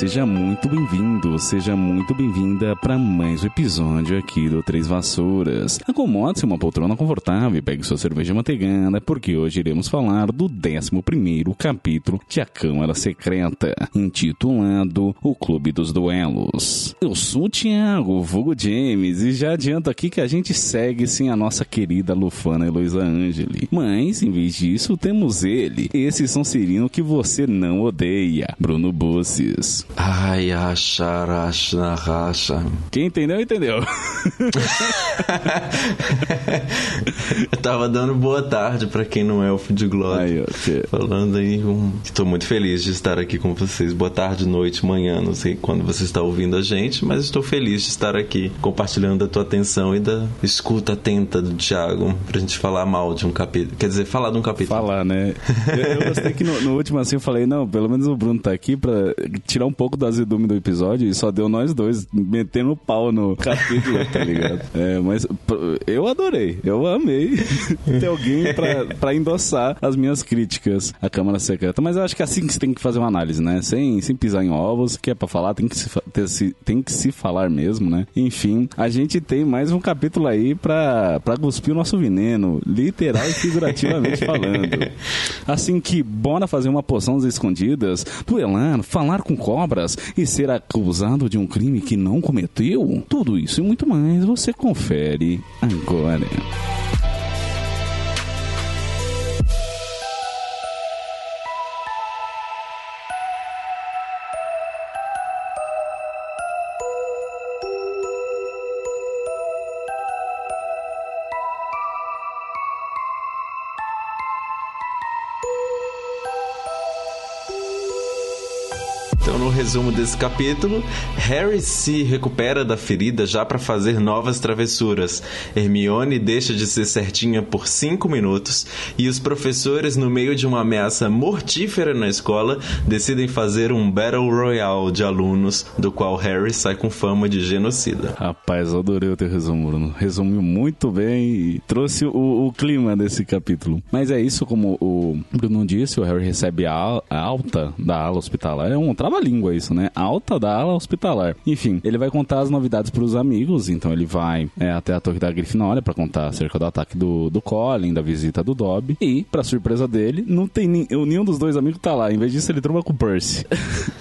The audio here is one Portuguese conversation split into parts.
Seja muito bem-vindo, seja muito bem-vinda para mais um episódio aqui do Três Vassouras. Acomode-se uma poltrona confortável e pegue sua cerveja manteigada, porque hoje iremos falar do 11 capítulo de A Câmara Secreta, intitulado O Clube dos Duelos. Eu sou o Thiago, vulgo James, e já adianto aqui que a gente segue sem a nossa querida Lufana Heloísa Angeli. Mas, em vez disso, temos ele, esse Sonserino que você não odeia, Bruno Busses. Ai, achar, achar, racha. Quem entendeu, entendeu. Eu tava dando boa tarde pra quem não é elfo de glória. Que- Falando aí, um... tô muito feliz de estar aqui com vocês. Boa tarde, noite, manhã, não sei quando você está ouvindo a gente, mas estou feliz de estar aqui compartilhando da tua atenção e da escuta atenta do Thiago pra gente falar mal de um capítulo. Quer dizer, falar de um capítulo. falar, né? Eu, eu gostei que no, no último assim eu falei, não, pelo menos o Bruno tá aqui pra tirar um pouco do azedume do episódio e só deu nós dois metendo pau no capítulo, tá ligado? É, mas eu adorei, eu amei ter alguém pra, pra endossar as minhas críticas à Câmara Secreta. Mas eu acho que é assim que você tem que fazer uma análise, né? Sem, sem pisar em ovos, que é pra falar, tem que se, ter, se, tem que se falar mesmo, né? Enfim, a gente tem mais um capítulo aí pra, pra cuspir o nosso veneno, literal e figurativamente falando. Assim que, bora fazer uma poção escondidas, duelar, falar com cobras e ser acusado de um crime que não cometeu? Tudo isso e muito mais você confere agora. Resumo desse capítulo, Harry se recupera da ferida já para fazer novas travessuras. Hermione deixa de ser certinha por cinco minutos e os professores, no meio de uma ameaça mortífera na escola, decidem fazer um Battle Royale de alunos, do qual Harry sai com fama de genocida. Rapaz, adorei o teu resumo, Bruno. Resumiu muito bem e trouxe o, o clima desse capítulo. Mas é isso, como o Bruno disse, o Harry recebe a alta da ala hospitalar. É um trava-língua isso, né? Alta da ala hospitalar. Enfim, ele vai contar as novidades pros amigos, então ele vai é, até a torre da Grifinória pra contar acerca do ataque do, do Colin, da visita do Dobby. E, pra surpresa dele, não tem nem, nenhum dos dois amigos tá lá. Em vez disso, ele tromba com o Percy.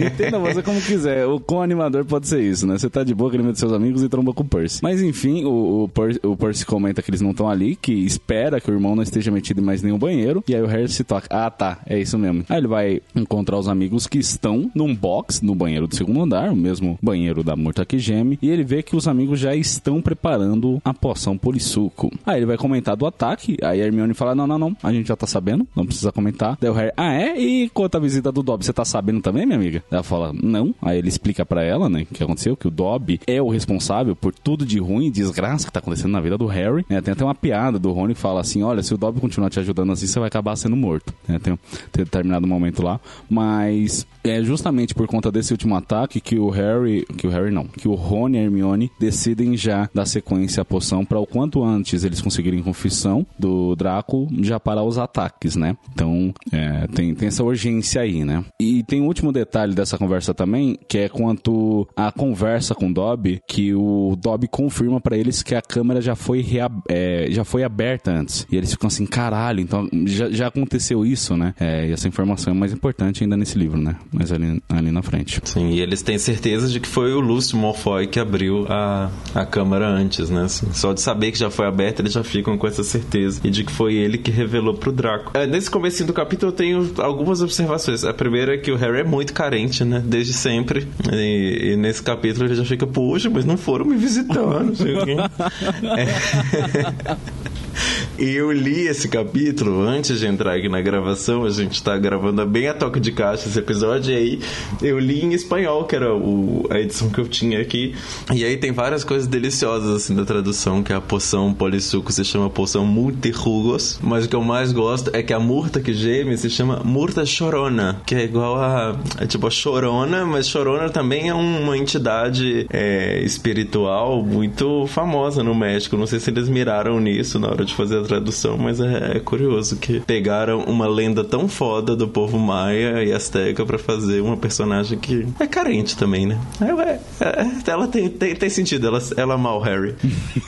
Entenda você como quiser. O com animador pode ser isso, né? Você tá de boa, querendo seus amigos e tromba com o Percy. Mas enfim, o, o, Per- o Percy comenta que eles não estão ali, que espera que o irmão não esteja metido em mais nenhum banheiro. E aí o Harry se toca. Ah, tá, é isso mesmo. Aí ele vai encontrar os amigos que estão num box no banheiro do segundo andar, o mesmo banheiro da Murta que geme. E ele vê que os amigos já estão preparando a poção polissuco. Aí ele vai comentar do ataque. Aí a Hermione fala: Não, não, não, a gente já tá sabendo, não precisa comentar. Daí o Harry, ah, é? E quanto à visita do Dobby, você tá sabendo também, minha amiga? Ela fala: Não. Aí ele explica pra ela, né, o que aconteceu, que o Dobby é o responsável por tudo de ruim e desgraça que tá acontecendo na vida do Harry. né? Tem até uma piada do Rony que fala assim: Olha, se o Dobby continuar te ajudando assim, você vai acabar sendo morto. né? Tem, tem determinado momento lá. Mas é justamente por conta desse último ataque que o Harry, que o Harry não, que o Rony e a Hermione decidem já dar sequência à poção para o quanto antes eles conseguirem confissão do Draco já parar os ataques, né? Então é, tem, tem essa urgência aí, né? E tem um último detalhe dessa conversa também, que é quanto à conversa com o Dobby, que o Dobby confirma para eles que a câmera já foi, é, já foi aberta antes. E eles ficam assim, caralho, então já, já aconteceu isso, né? É, e essa informação é mais importante ainda nesse livro, né? Mas ali, ali na frente. Sim, e eles têm certeza de que foi o Lúcio Malfoy que abriu a, a câmara antes, né? Assim, só de saber que já foi aberta, eles já ficam com essa certeza. E de que foi ele que revelou pro Draco. É, nesse comecinho do capítulo eu tenho algumas observações. A primeira é que o Harry é muito carente, né? Desde sempre. E, e nesse capítulo ele já fica, poxa, mas não foram me visitar, não sei o quê. É. Eu li esse capítulo antes de entrar aqui na gravação. A gente tá gravando bem a toque de caixa esse episódio. E aí eu li em espanhol, que era o, a edição que eu tinha aqui. E aí tem várias coisas deliciosas assim da tradução, que é a poção polissuco se chama poção multirrugos. Mas o que eu mais gosto é que a murta que geme se chama murta chorona, que é igual a. É tipo a chorona, mas chorona também é uma entidade é, espiritual muito famosa no México. Não sei se eles miraram nisso na hora de fazer a tradução, mas é, é curioso que pegaram uma lenda tão foda do povo maia e azteca para fazer uma personagem que é carente também, né? É, é, é, ela tem, tem, tem, sentido, ela, ela ama o Harry.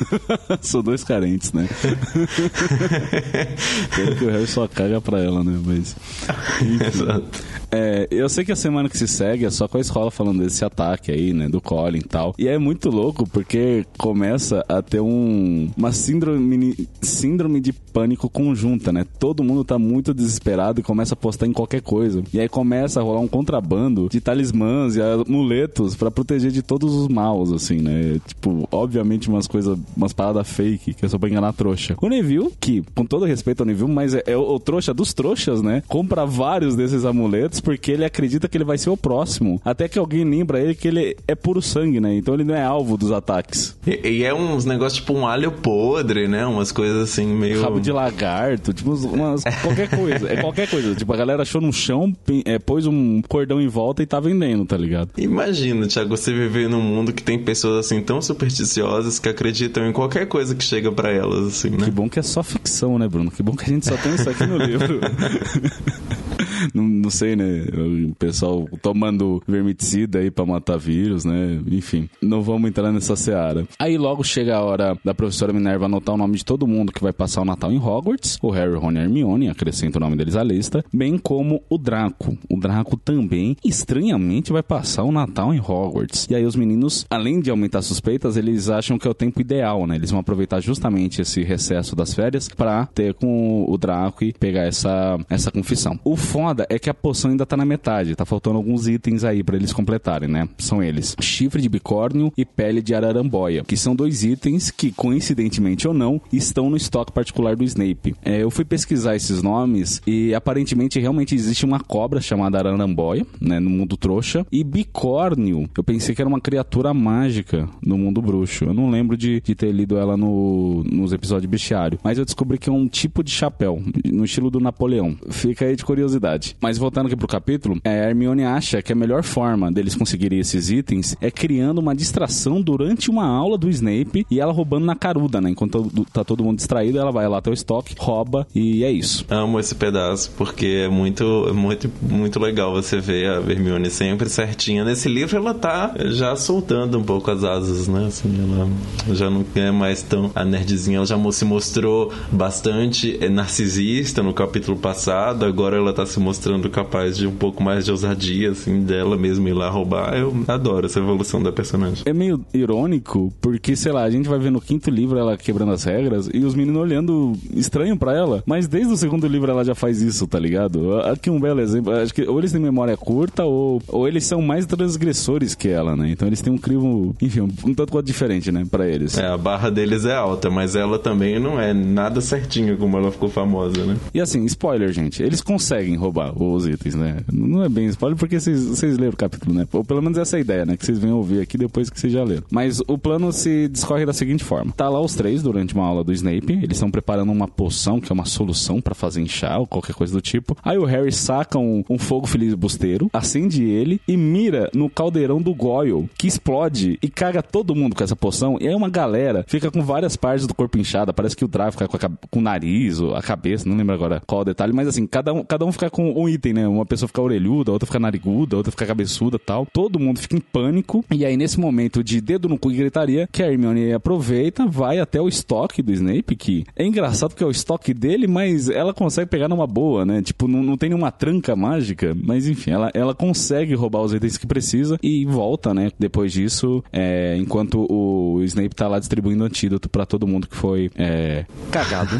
São dois carentes, né? Pelo que o Harry só caga pra ela, né? Mas. Exato. É, eu sei que a semana que se segue é só com a escola falando desse ataque aí, né? Do Colin e tal. E é muito louco porque começa a ter um, uma síndrome, síndrome de pânico conjunta, né? Todo mundo tá muito desesperado e começa a postar em qualquer coisa. E aí começa a rolar um contrabando de talismãs e amuletos para proteger de todos os maus, assim, né? Tipo, obviamente umas coisas, umas paradas fake, que é só pra enganar a trouxa. O Neville, que, com todo respeito ao Neville, mas é, é o, o trouxa dos trouxas, né? Compra vários desses amuletos porque ele acredita que ele vai ser o próximo. Até que alguém lembra ele que ele é puro sangue, né? Então ele não é alvo dos ataques. E, e é uns negócios tipo um alho podre, né? Umas coisas assim meio. Rabo de lagarto, tipo umas, qualquer coisa. É qualquer coisa. Tipo, a galera achou no chão, é, pôs um cordão em volta e tá vendendo, tá ligado? Imagina, Thiago, você viver num mundo que tem pessoas assim tão supersticiosas que acreditam em qualquer coisa que chega para elas, assim, né? Que bom que é só ficção, né, Bruno? Que bom que a gente só tem isso aqui no livro. não, não sei, né? O pessoal tomando vermicida aí pra matar vírus, né? Enfim, não vamos entrar nessa seara. Aí logo chega a hora da professora Minerva anotar o nome de todo mundo que vai passar o Natal em Hogwarts. O Harry, Ron e Hermione, acrescenta o nome deles à lista. Bem como o Draco. O Draco também, estranhamente, vai passar o Natal em Hogwarts. E aí os meninos, além de aumentar suspeitas, eles acham que é o tempo ideal, né? Eles vão aproveitar justamente esse recesso das férias para ter com o Draco e pegar essa, essa confissão. O foda é que a poção ainda tá na metade, tá faltando alguns itens aí para eles completarem, né? São eles: chifre de bicórnio e pele de araramboia, que são dois itens que, coincidentemente ou não, estão no estoque particular do Snape. É, eu fui pesquisar esses nomes e aparentemente realmente existe uma cobra chamada araramboia, né, no mundo trouxa, e bicórnio, eu pensei que era uma criatura mágica no mundo bruxo. Eu não lembro de, de ter lido ela no, nos episódios de bestiário, mas eu descobri que é um tipo de chapéu, no estilo do Napoleão. Fica aí de curiosidade. Mas voltando aqui pro capítulo, é, a Hermione acha que a melhor forma deles conseguirem esses itens é criando uma distração durante uma aula do Snape e ela roubando na caruda, né? Enquanto tá todo mundo distraído, ela vai lá até o estoque, rouba e é isso. Amo esse pedaço porque é muito, muito, muito legal você ver a Hermione sempre certinha. Nesse livro ela tá já soltando um pouco as asas, né? Assim, ela já não é mais tão a nerdzinha, ela já se mostrou bastante narcisista no capítulo passado, agora ela tá se mostrando capaz de um pouco mais de ousadia, assim, dela mesma ir lá roubar. Eu adoro essa evolução da personagem. É meio irônico, porque, sei lá, a gente vai ver no quinto livro ela quebrando as regras e os meninos olhando estranho para ela, mas desde o segundo livro ela já faz isso, tá ligado? Aqui um belo exemplo. Acho que ou eles têm memória curta ou, ou eles são mais transgressores que ela, né? Então eles têm um crivo, enfim, um tanto quanto diferente, né, para eles. É, a barra deles é alta, mas ela também não é nada certinha como ela ficou famosa, né? E assim, spoiler, gente, eles conseguem roubar os itens, né? Não é bem spoiler porque vocês leram o capítulo, né? Ou pelo menos essa é a ideia, né? Que vocês venham ouvir aqui depois que vocês já leram. Mas o plano se discorre da seguinte forma: tá lá os três durante uma aula do Snape, eles estão preparando uma poção, que é uma solução para fazer inchar ou qualquer coisa do tipo. Aí o Harry saca um, um fogo filibusteiro, acende ele e mira no caldeirão do Goyle, que explode e caga todo mundo com essa poção. E aí uma galera fica com várias partes do corpo inchada. Parece que o Draco fica com, a, com o nariz, ou a cabeça, não lembro agora qual o detalhe, mas assim, cada um, cada um fica com um item, né? Uma pessoa fica orelhuda, outra fica nariguda, outra fica cabeçuda tal. Todo mundo fica em pânico. E aí, nesse momento de dedo no cu e gritaria, que a Hermione aproveita, vai até o estoque do Snape, que é engraçado porque é o estoque dele, mas ela consegue pegar numa boa, né? Tipo, não, não tem nenhuma tranca mágica, mas enfim, ela, ela consegue roubar os itens que precisa e volta, né? Depois disso, é, enquanto o Snape tá lá distribuindo antídoto para todo mundo que foi é, cagado,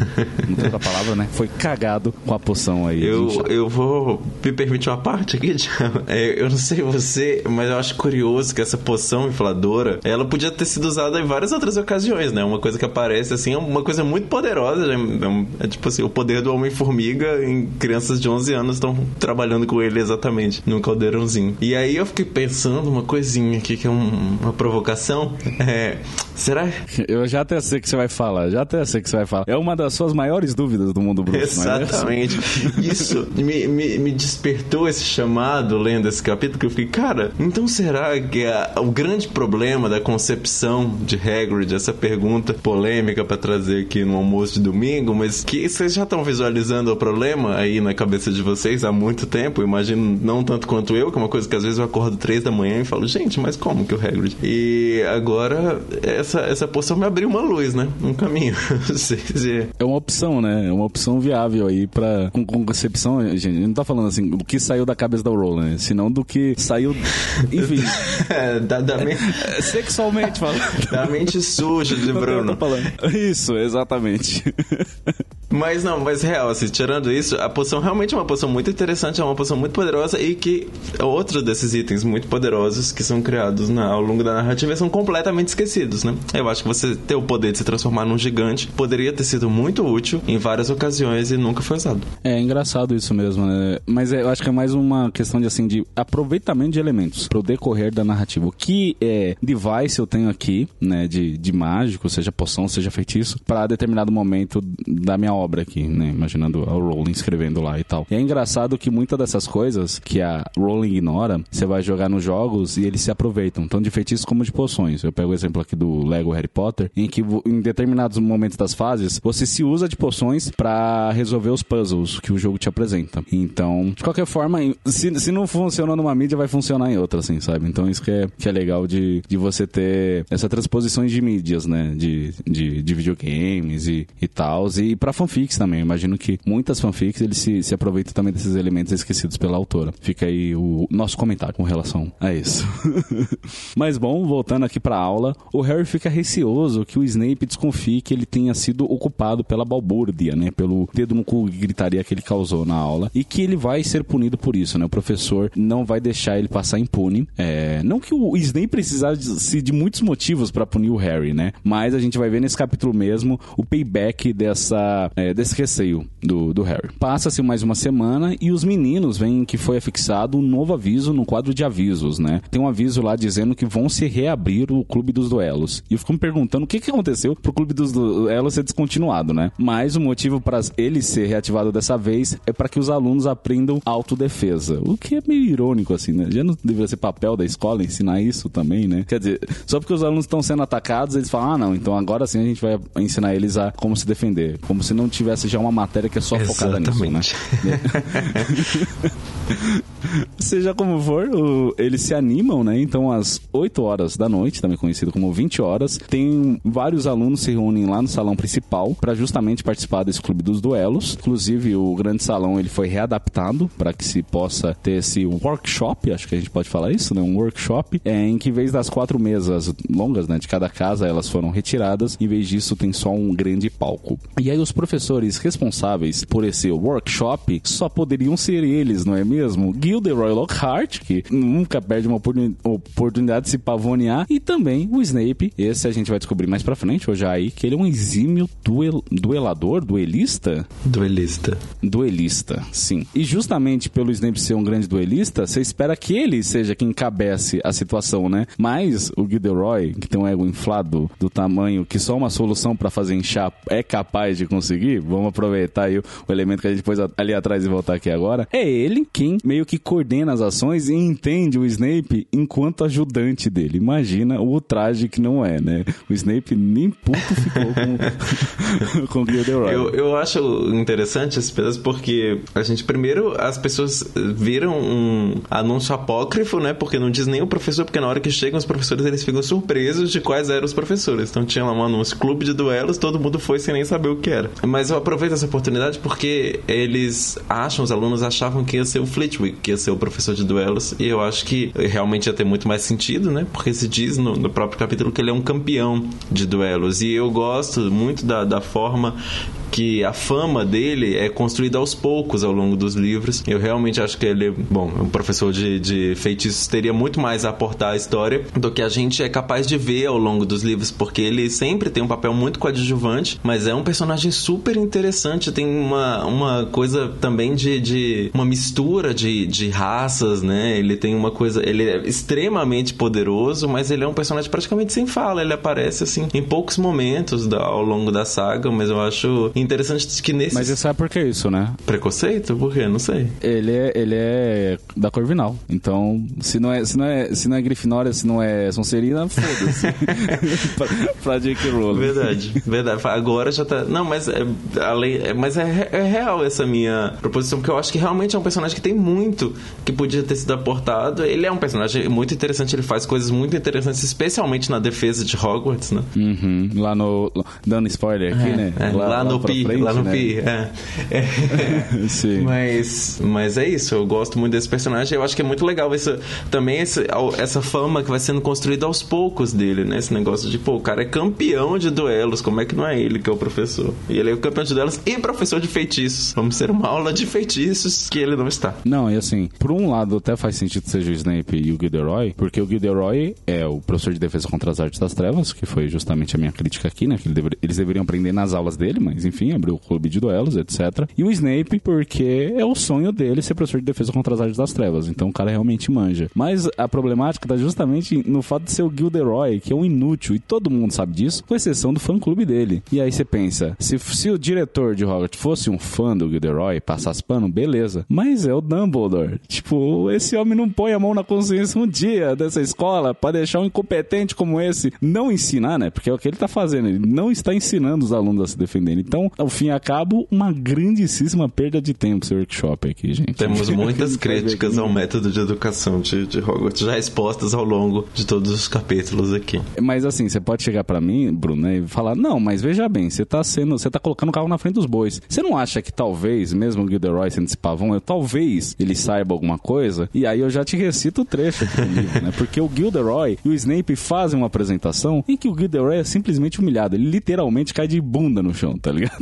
não tem outra palavra, né? Foi cagado com a poção aí. Eu, eu vou me permitir uma parte aqui, é, eu não sei você, mas eu acho curioso que essa poção infladora, ela podia ter sido usada em várias outras ocasiões, né? Uma coisa que aparece assim, é uma coisa muito poderosa, é, é tipo assim, o poder do Homem-Formiga em crianças de 11 anos estão trabalhando com ele exatamente num caldeirãozinho. E aí eu fiquei pensando uma coisinha aqui que é um, uma provocação. É, será? Eu já até sei que você vai falar, já até sei que você vai falar. É uma das suas maiores dúvidas do mundo bruxo, Exatamente. É Isso me, me, me, despertou esse chamado lendo esse capítulo que eu fiquei, cara, então será que a, o grande problema da concepção de Hagrid, essa pergunta polêmica para trazer aqui no almoço de domingo, mas que vocês já estão visualizando o problema aí na cabeça de vocês há muito tempo, imagino não tanto quanto eu, que é uma coisa que às vezes eu acordo três da manhã e falo, gente, mas como que o Hagrid? E agora essa, essa poção me abriu uma luz, né? Um caminho. é uma opção, né? É uma opção viável aí para com, com concepção, gente, não tá falando assim do que saiu da cabeça da né? senão do que saiu, enfim, é, da, da mente... sexualmente falando. Da mente suja de Bruno. Isso, exatamente. Mas não, mas real, assim, tirando isso, a poção realmente é uma poção muito interessante, é uma poção muito poderosa e que outros desses itens muito poderosos que são criados na, ao longo da narrativa são completamente esquecidos, né? Eu acho que você ter o poder de se transformar num gigante poderia ter sido muito útil em várias ocasiões e nunca foi usado. É engraçado isso mesmo, né? Mas é, eu acho que é mais uma questão de assim de aproveitamento de elementos pro decorrer da narrativa. O que é device eu tenho aqui, né, de, de mágico, seja poção, seja feitiço, para determinado momento da minha obra aqui, né? Imaginando a Rowling escrevendo lá e tal. E é engraçado que muitas dessas coisas que a Rowling ignora, você vai jogar nos jogos e eles se aproveitam, tanto de feitiços como de poções. Eu pego o exemplo aqui do Lego Harry Potter, em que em determinados momentos das fases, você se usa de poções para resolver os puzzles que o jogo te apresenta. Então, de qualquer forma, se, se não funciona numa mídia, vai funcionar em outra, assim, sabe? Então isso que é, que é legal de, de você ter essa transposições de mídias, né? De, de, de videogames e, e tal. E pra fanfics também. Eu imagino que muitas fanfics eles se, se aproveitam também desses elementos esquecidos pela autora. Fica aí o nosso comentário com relação a isso. Mas bom, voltando aqui pra aula, o Harry fica receoso que o Snape desconfie que ele tenha sido ocupado pela balbúrdia, né? Pelo dedo no cu gritaria que ele causou na aula. E que ele vai ser punido por isso, né? O professor não vai deixar ele passar impune. É... Não que o Snape precisasse de muitos motivos para punir o Harry, né? Mas a gente vai ver nesse capítulo mesmo o payback dessa, é, desse receio do, do Harry. Passa-se mais uma semana e os meninos veem que foi afixado um novo aviso no quadro de avisos, né? Tem um aviso lá dizendo que vão se reabrir o Clube dos Duelos. E eu fico me perguntando o que, que aconteceu pro Clube dos Duelos ser descontinuado, né? Mas o motivo para ele ser reativado dessa vez é para que os alunos aprendam autodefesa. O que é meio irônico, assim, né? Já não deveria ser papel da escola ensinar isso também, né? Quer dizer, só porque os alunos estão sendo atacados, eles falam, ah, não, então agora sim a gente vai ensinar eles a como se defender. Como se não tivesse já uma matéria que é só Exatamente. focada nisso, né? Seja como for, o, eles se animam, né? Então, às 8 horas da noite, também conhecido como 20 horas, tem vários alunos se reúnem lá no salão principal para justamente participar desse clube dos duelos. Inclusive, o grande salão ele foi readaptado para que se possa ter esse workshop, acho que a gente pode falar isso, né? Um workshop, é, em que em vez das quatro mesas longas, né, de cada casa, elas foram retiradas. Em vez disso, tem só um grande palco. E aí, os professores responsáveis por esse workshop só poderiam ser eles, não é mesmo? Gilderoy Lockhart, que nunca perde uma oportunidade de se pavonear, e também o Snape. Esse a gente vai descobrir mais pra frente, hoje aí, que ele é um exímio duel, duelador, duelista? Duelista. Duelista, sim. E justamente pelo Snape ser um grande duelista, você espera que ele seja quem encabece a situação, né? Mas o Gilderoy, que tem um ego inflado do tamanho que só uma solução para fazer inchar é capaz de conseguir, vamos aproveitar aí o, elemento que a gente pôs ali atrás e voltar aqui agora, é ele quem meio que coordena as ações e entende o Snape enquanto ajudante dele. Imagina o traje que não é, né? O Snape nem puto ficou com, com o Gilderoy. Eu, eu acho interessante esse pedaço porque a gente, primeiro, as pessoas viram um anúncio apócrifo, né? Porque não diz nem o professor, porque na hora que chegam os professores, eles ficam surpresos de quais eram os professores. Então tinha lá um anúncio, clube de duelos, todo mundo foi sem nem saber o que era. Mas eu aproveito essa oportunidade porque eles acham, os alunos achavam que ia ser o Flitwick, que ia ser o professor de duelos, e eu acho que realmente ia ter muito mais sentido, né? Porque se diz no, no próprio capítulo que ele é um campeão de duelos, e eu gosto muito da, da forma que a fama dele é construída aos poucos ao longo dos livros. Eu realmente acho que ele, bom, um professor de, de feitiços teria muito mais a aportar à história do que a gente é capaz de ver ao longo dos livros, porque ele sempre tem um papel muito coadjuvante, mas é um personagem super interessante, tem uma, uma coisa também de, de uma mistura de, de raças, né? Ele tem uma coisa, ele é extremamente poderoso, mas ele é um personagem praticamente sem fala, ele aparece assim em poucos momentos ao longo da saga, mas eu acho interessante que nesse Mas você sabe por que isso, né? preconceito, por quê? Não sei. Ele é, ele é da Corvinal. Então, se não é, se não é, se não é Grifinória, se não é Sonserina, foda-se. pra, pra J.K. Rowling. Verdade, verdade. Agora já tá. Não, mas é, além, é, mas é, é real essa minha proposição, porque eu acho que realmente é um personagem que tem muito que podia ter sido aportado. Ele é um personagem muito interessante, ele faz coisas muito interessantes, especialmente na defesa de Hogwarts, né? Uhum. Lá no. Dando spoiler aqui, né? É, lá, no pra Pi, frente, lá no né? Pi, é. É. Sim. Mas, mas é isso, eu gosto muito desse personagem. Eu acho que é muito legal esse, também esse, ao- essa fama que vai sendo construída aos poucos dele, né? Esse negócio de, pô, o cara é campeão de duelos, como é que não é ele que é o professor? E ele é o campeão de duelos e professor de feitiços. Vamos ser uma aula de feitiços que ele não está. Não, e assim, por um lado até faz sentido seja o Snape e o Gilderoy, porque o Gilderoy é o professor de defesa contra as artes das trevas, que foi justamente a minha crítica aqui, né? Que ele dever- eles deveriam aprender nas aulas dele, mas enfim, abriu o clube de duelos, etc. E o Snape, porque é o sonho dele ser professor de defesa contra as artes das trevas. Então o cara realmente manja. Mas a problemática tá justamente no fato de ser o Gilderoy, que é um inútil, e todo mundo sabe disso, com exceção do fã-clube dele. E aí você pensa, se, se o diretor de Hogwarts fosse um fã do Gilderoy, passasse pano, beleza. Mas é o Dumbledore. Tipo, esse homem não põe a mão na consciência um dia dessa escola pra deixar um incompetente como esse não ensinar, né? Porque é o que ele tá fazendo. Ele não está ensinando os alunos a se defenderem. Então, ao fim e ao cabo, uma grandíssima perda de tempo esse workshop aqui, gente. Temos muitas críticas ao método de educação de, de Hogwarts, já expostas ao longo de todos os capítulos aqui. Mas assim, você pode chegar pra mim, Bruno, né, e falar: "Não, mas veja bem, você tá sendo, você tá colocando o carro na frente dos bois. Você não acha que talvez, mesmo o Gilderoy sendo esse pavão, eu, talvez ele saiba alguma coisa?" E aí eu já te recito o trecho aqui do livro, né? Porque o Gilderoy e o Snape fazem uma apresentação em que o Gilderoy é simplesmente humilhado, ele literalmente cai de bunda no chão, tá ligado?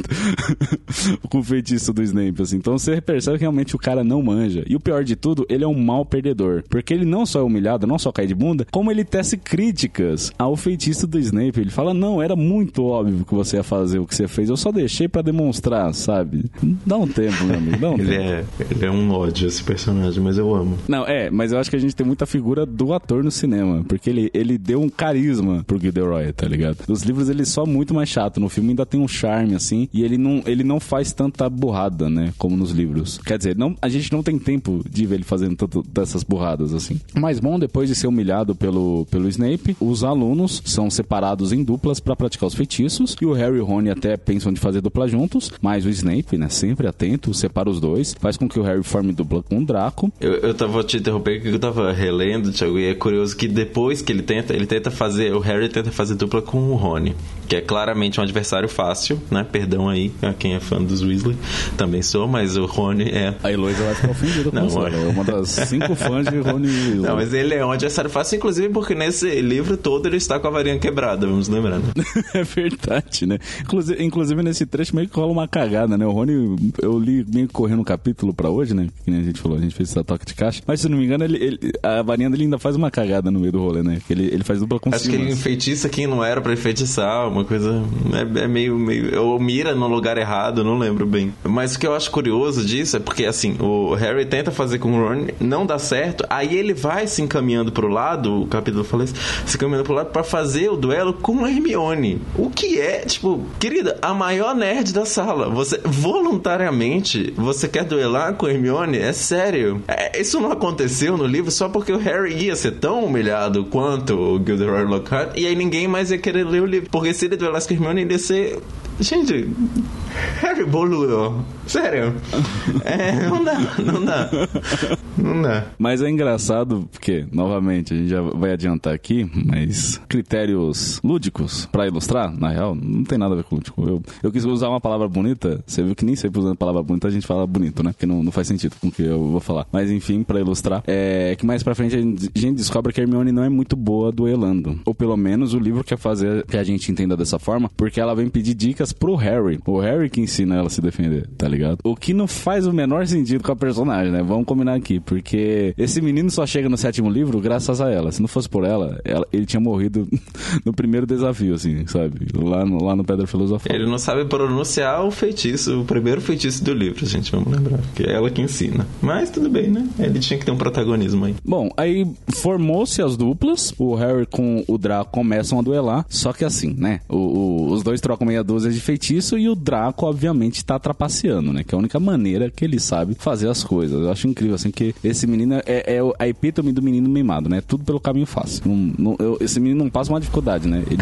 Com o feitiço do Snape assim. Então você percebe que realmente o cara não manja. E o pior de tudo, ele é um mau perdedor, porque ele não só é humilhado, não só cai de bunda, como ele tece críticas ao feitiço do Snape. Ele fala: "Não, era muito óbvio que você ia fazer o que você fez. Eu só deixei pra demonstrar, sabe? Dá um tempo, meu amigo, dá um Ele tempo. é, ele é um ódio, esse personagem, mas eu amo. Não, é, mas eu acho que a gente tem muita figura do ator no cinema, porque ele, ele deu um carisma pro Gilderoy, tá ligado? Nos livros ele é só muito mais chato, no filme ainda tem um charme, assim, e ele não, ele não faz tanta burrada, né, como nos livros. Quer dizer, não, a gente não tem tempo de ver ele fazendo tanto dessas burradas, assim. Mas bom, depois de ser humilhado pelo, pelo Snape, os alunos são separados em duplas pra praticar os feitiços, e o Harry e o Rony até pensam de fazer dupla juntos, mas o Snape, né, sempre atento, separa os dois, faz com que o Harry forme dupla com o Draco, Eu, eu tava te interromper porque eu tava relendo, Thiago, e é curioso que depois que ele tenta, ele tenta fazer, o Harry tenta fazer dupla com o Rony, que é claramente um adversário fácil, né? Perdão aí a quem é fã dos Weasley, também sou, mas o Rony é. A Heloísa vai ficar ofendida com Não. Ela é uma das cinco fãs de Rony Weasley. Não, mas ele é um adversário fácil, inclusive porque nesse livro todo ele está com a varinha quebrada, vamos lembrar, né? é verdade, né? Inclusive, inclusive, nesse trecho meio que rola uma cagada, né? O Rony, eu li meio que correndo um capítulo pra hoje, né? Que nem a gente falou, a gente fez essa toque de caixa. Mas se não me engano, ele, ele- a varinha dele ainda faz uma cagada no meio do rolê, né? Ele, ele faz dupla com Acho que ele enfeitiça quem não era pra enfeitiçar, uma coisa. É, é meio, meio. Ou mira no lugar errado, não lembro bem. Mas o que eu acho curioso disso é porque, assim, o Harry tenta fazer com o Ron, não dá certo, aí ele vai se encaminhando pro lado, o capítulo fala isso, se encaminhando pro lado pra fazer o duelo com a Hermione. O que é, tipo, querida, a maior nerd da sala. Você, voluntariamente, você quer duelar com a Hermione? É sério. É, isso não aconteceu no livro só porque o Harry ia ser tão humilhado quanto o Gilderoy Lockhart e aí ninguém mais ia querer ler o livro. Porque se ele duelasse com a Hermione, ele ia ser... Gente, Harry boludo. Sério. É, não dá, não dá. Não dá. Mas é engraçado porque, novamente, a gente já vai adiantar aqui, mas critérios lúdicos pra ilustrar, na real, não tem nada a ver com lúdico. Eu, eu quis usar uma palavra bonita, você viu que nem sempre usando palavra bonita a gente fala bonito, né? Porque não, não faz sentido com o que eu vou falar. Mas enfim, pra ilustrar, é que mais pra frente a gente, a gente descobre que Hermione não é muito boa duelando. Ou pelo menos o livro quer fazer que a gente entenda dessa forma, porque ela vem pedir dicas pro Harry. O Harry que ensina ela a se defender, tá ligado? O que não faz o menor sentido com a personagem, né? Vamos combinar aqui, porque esse menino só chega no sétimo livro graças a ela. Se não fosse por ela, ela ele tinha morrido no primeiro desafio, assim, sabe? Lá no, lá no Pedra Filosofal. Ele não sabe pronunciar o feitiço, o primeiro feitiço do livro, gente, vamos lembrar. Que é ela que ensina. Mas tudo bem, né? Ele tinha que ter um protagonismo aí. Bom, aí formou-se as duplas, o Harry com o Draco começam a duelar, só que assim, né? O, o, os dois trocam meia dúzia de feitiço e o Draco, obviamente, tá trapaceando, né? Que é a única maneira que ele sabe fazer as coisas. Eu acho incrível, assim, que esse menino é, é a epítome do menino mimado, né? Tudo pelo caminho fácil. Não, não, eu, esse menino não passa uma dificuldade, né? Ele,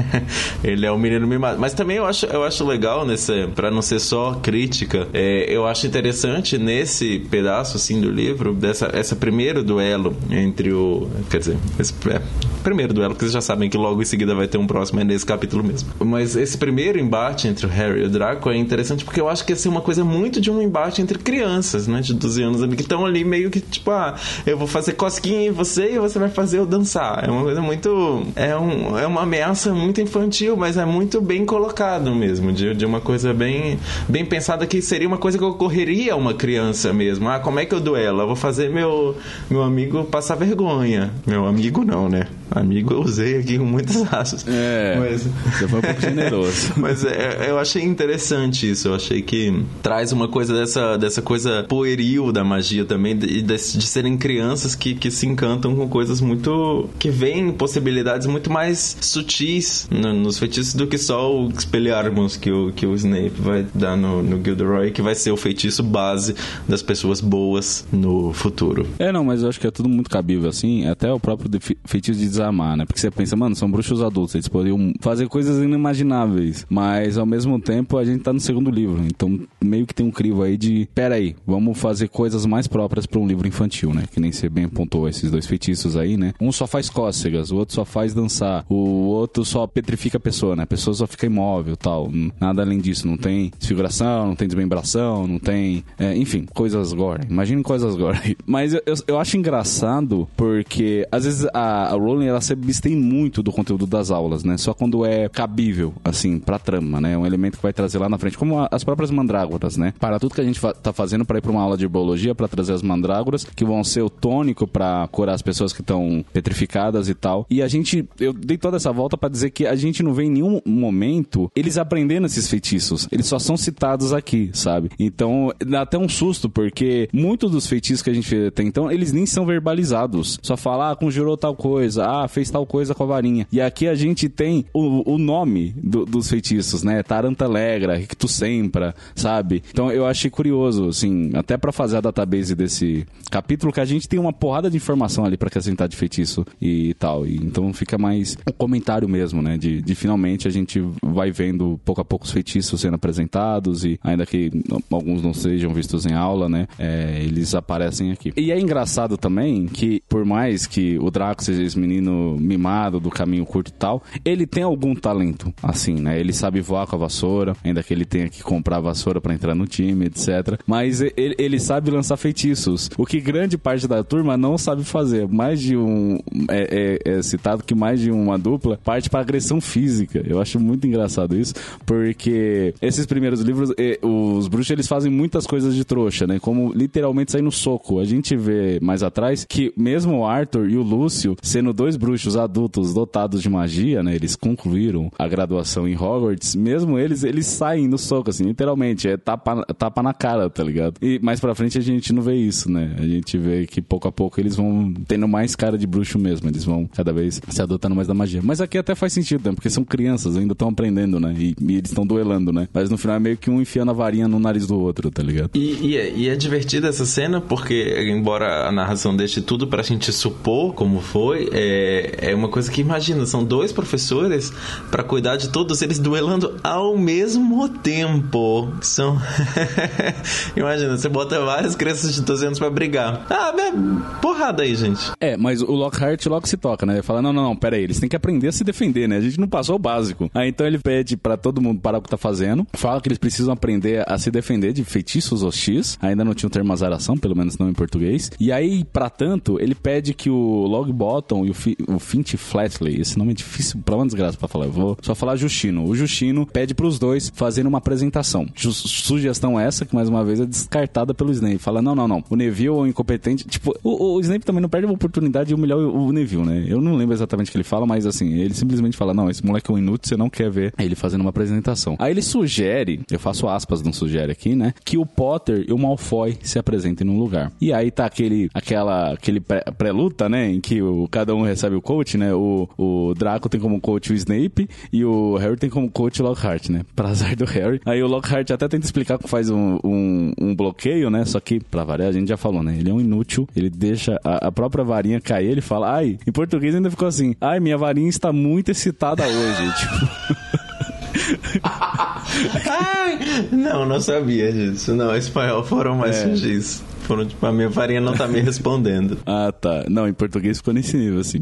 ele é o um menino mimado. Mas também eu acho, eu acho legal, nesse, pra não ser só crítica, é, eu acho interessante nesse pedaço, assim, do livro, dessa essa primeiro duelo entre o... Quer dizer, esse, é, primeiro duelo, que vocês já sabem que logo em seguida vai ter um próximo, é nesse capítulo mesmo. Mas esse primeiro embate entre o Harry e o Draco é interessante porque eu acho que ia ser uma coisa muito de um embate entre crianças, né? De 12 anos ali, que estão ali meio que tipo, ah, eu vou fazer cosquinha em você e você vai fazer eu dançar. É uma coisa muito. É, um, é uma ameaça muito infantil, mas é muito bem colocado mesmo. De, de uma coisa bem, bem pensada que seria uma coisa que ocorreria a uma criança mesmo. Ah, como é que eu duelo? Eu vou fazer meu, meu amigo passar vergonha. Meu amigo não, né? Amigo eu usei aqui com muitas asas. É. Mas... Você foi um pouco generoso. mas é, eu achei interessante isso. Eu achei que traz uma coisa dessa, dessa coisa pueril da magia também, de, de, de serem crianças que, que se encantam com coisas muito. que veem possibilidades muito mais sutis no, nos feitiços do que só o Expelliarmus que o, que o Snape vai dar no, no Gilderoy, que vai ser o feitiço base das pessoas boas no futuro. É, não, mas eu acho que é tudo muito cabível, assim. Até o próprio feitiço de desarmar, né? Porque você pensa, mano, são bruxos adultos, eles poderiam fazer coisas inimagináveis. Mas ao mesmo tempo a gente tá no segundo livro. Então meio que tem um crivo aí de. Pera aí, vamos fazer coisas mais próprias para um livro infantil, né? Que nem você bem apontou esses dois feitiços aí, né? Um só faz cócegas, o outro só faz dançar, o outro só petrifica a pessoa, né? A pessoa só fica imóvel tal. Nada além disso. Não tem desfiguração, não tem desmembração, não tem. É, enfim, coisas gore. Imagine coisas gore. Mas eu, eu, eu, acho engraçado porque às vezes a, a Rowling ela se abstém muito do conteúdo das aulas, né? Só quando é cabível, assim, pra trama, né? Um elemento que vai trazer lá na frente, como a, as próprias mandrágoras, né? Para tudo que a gente fa tá fazendo para ir pra uma aula de biologia, para trazer as mandrágoras, que vão ser o tônico para curar as pessoas que estão petrificadas e tal. E a gente, eu dei toda essa volta para dizer que a gente não vê em nenhum momento eles aprendendo esses feitiços. Eles só são citados aqui, sabe? Então, dá até um susto, porque muitos dos feitiços que a gente fez até então, eles nem são verbalizados. Só falar, ah, conjurou tal coisa, ah, fez tal coisa com a varinha. E aqui a gente tem o, o nome do, dos feitiços, né? Taranta Alegra, Rictus Sempra, sabe? Então eu achei curioso, assim, até para fazer a database desse capítulo, que a gente tem uma porrada de informação ali para acrescentar de feitiço e tal. E, então fica mais um comentário mesmo, né? De, de finalmente a gente vai vendo pouco a pouco os feitiços sendo apresentados e ainda que alguns não sejam vistos em aula, né? É, eles aparecem aqui. E é engraçado também que, por mais que o Draco seja esse menino mimado do caminho curto e tal, ele tem algum talento, assim, né? Ele sabe voar com a vassoura, ainda que ele tenha que comprar vassoura para entrar no time, etc. Mas ele, ele, sabe lançar feitiços, o que grande parte da turma não sabe fazer. Mais de um. É, é, é citado que mais de uma dupla parte para agressão física. Eu acho muito engraçado isso, porque esses primeiros livros, os bruxos eles fazem muitas coisas de trouxa, né? Como literalmente sair no soco. A gente vê mais atrás que mesmo o Arthur e o Lúcio, sendo dois bruxos adultos dotados de magia, né? Eles concluíram a graduação em Hogwarts, mesmo eles, eles saem no soco, assim, literalmente. É tapa, tapa na cara, tá ligado? E mais pra frente a gente não vê isso, né? A gente vê que pouco a pouco eles vão tendo mais cara de bruxo mesmo. Eles vão cada vez se adotando mais da magia. Mas aqui até faz sentido, né? Porque são crianças, ainda estão aprendendo, né? E, e eles estão duelando, né? Mas no final é meio que um enfiando a varinha no nariz do outro, tá ligado? E, e, é, e é divertida essa cena porque, embora a narração deixe tudo pra gente supor como foi, é, é uma coisa que imagina, são dois professores para cuidar de todos eles duelando ao mesmo tempo. São. imagina, você bota várias crianças de 12 anos pra brigar. Ah, porrada aí, gente. É, mas o Lockhart logo se toca, né? Ele fala: não, não, não, pera aí, eles têm que aprender a se defender, né? A gente não passou o básico. Aí então ele pede para todo mundo parar o que tá fazendo, fala que eles precisam aprender a se defender de feitiços hostis. Ainda não tinha o termo azaração, pelo menos não em português. E aí, para tanto, ele pede que o Logbottom e o, Fi, o Finch Flatley, esse nome é difícil, pra uma desgraça pra falar, eu vou só falar Justino. O Justino pede pros dois fazerem uma apresentação. Sugestão essa, que mais uma vez é descartada pelo Snape. Fala, não, não, não. O Neville é um incompetente. Tipo, o, o Snape também não perde a oportunidade de humilhar o, o, Neville, né? Eu não lembro exatamente o que ele fala, mas assim, ele simplesmente fala, não, esse moleque é um inútil, você não quer ver ele fazendo uma apresentação. Aí ele sugere, eu faço aspas, não sugere aqui, né? Que o Potter e o Malfoy se apresentem num lugar. E aí tá aquele, aquela, aquele pré-luta, né? Em que o, cada um recebe o coach, né? O, o Draco tem como coach o Snape e o Harry tem como coach o Lockhart, né? Pra azar do Harry. Aí o Lockhart até tenta explicar que faz um, um, um, bloqueio, né? Só que, pra variar, a gente já falou, né? Ele é um inútil, ele deixa a, a própria varinha cair, ele fala, ai, em português ainda ficou assim, ai, minha varinha está muito excitada hoje, tipo... Ai, não, não sabia disso. Não, espanhol foram mais é. sujis. Foram, tipo, a minha varinha não tá me respondendo. ah, tá. Não, em português ficou nesse nível, assim.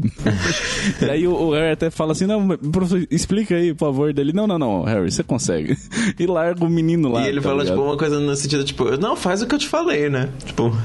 e aí o, o, Harry até fala assim, não, professor, explica aí, por favor, dele. Não, não, não, Harry, você consegue. e larga o menino lá. E ele tá fala, ligado? tipo, uma coisa no sentido, tipo, não, faz o que eu te falei, né? Tipo...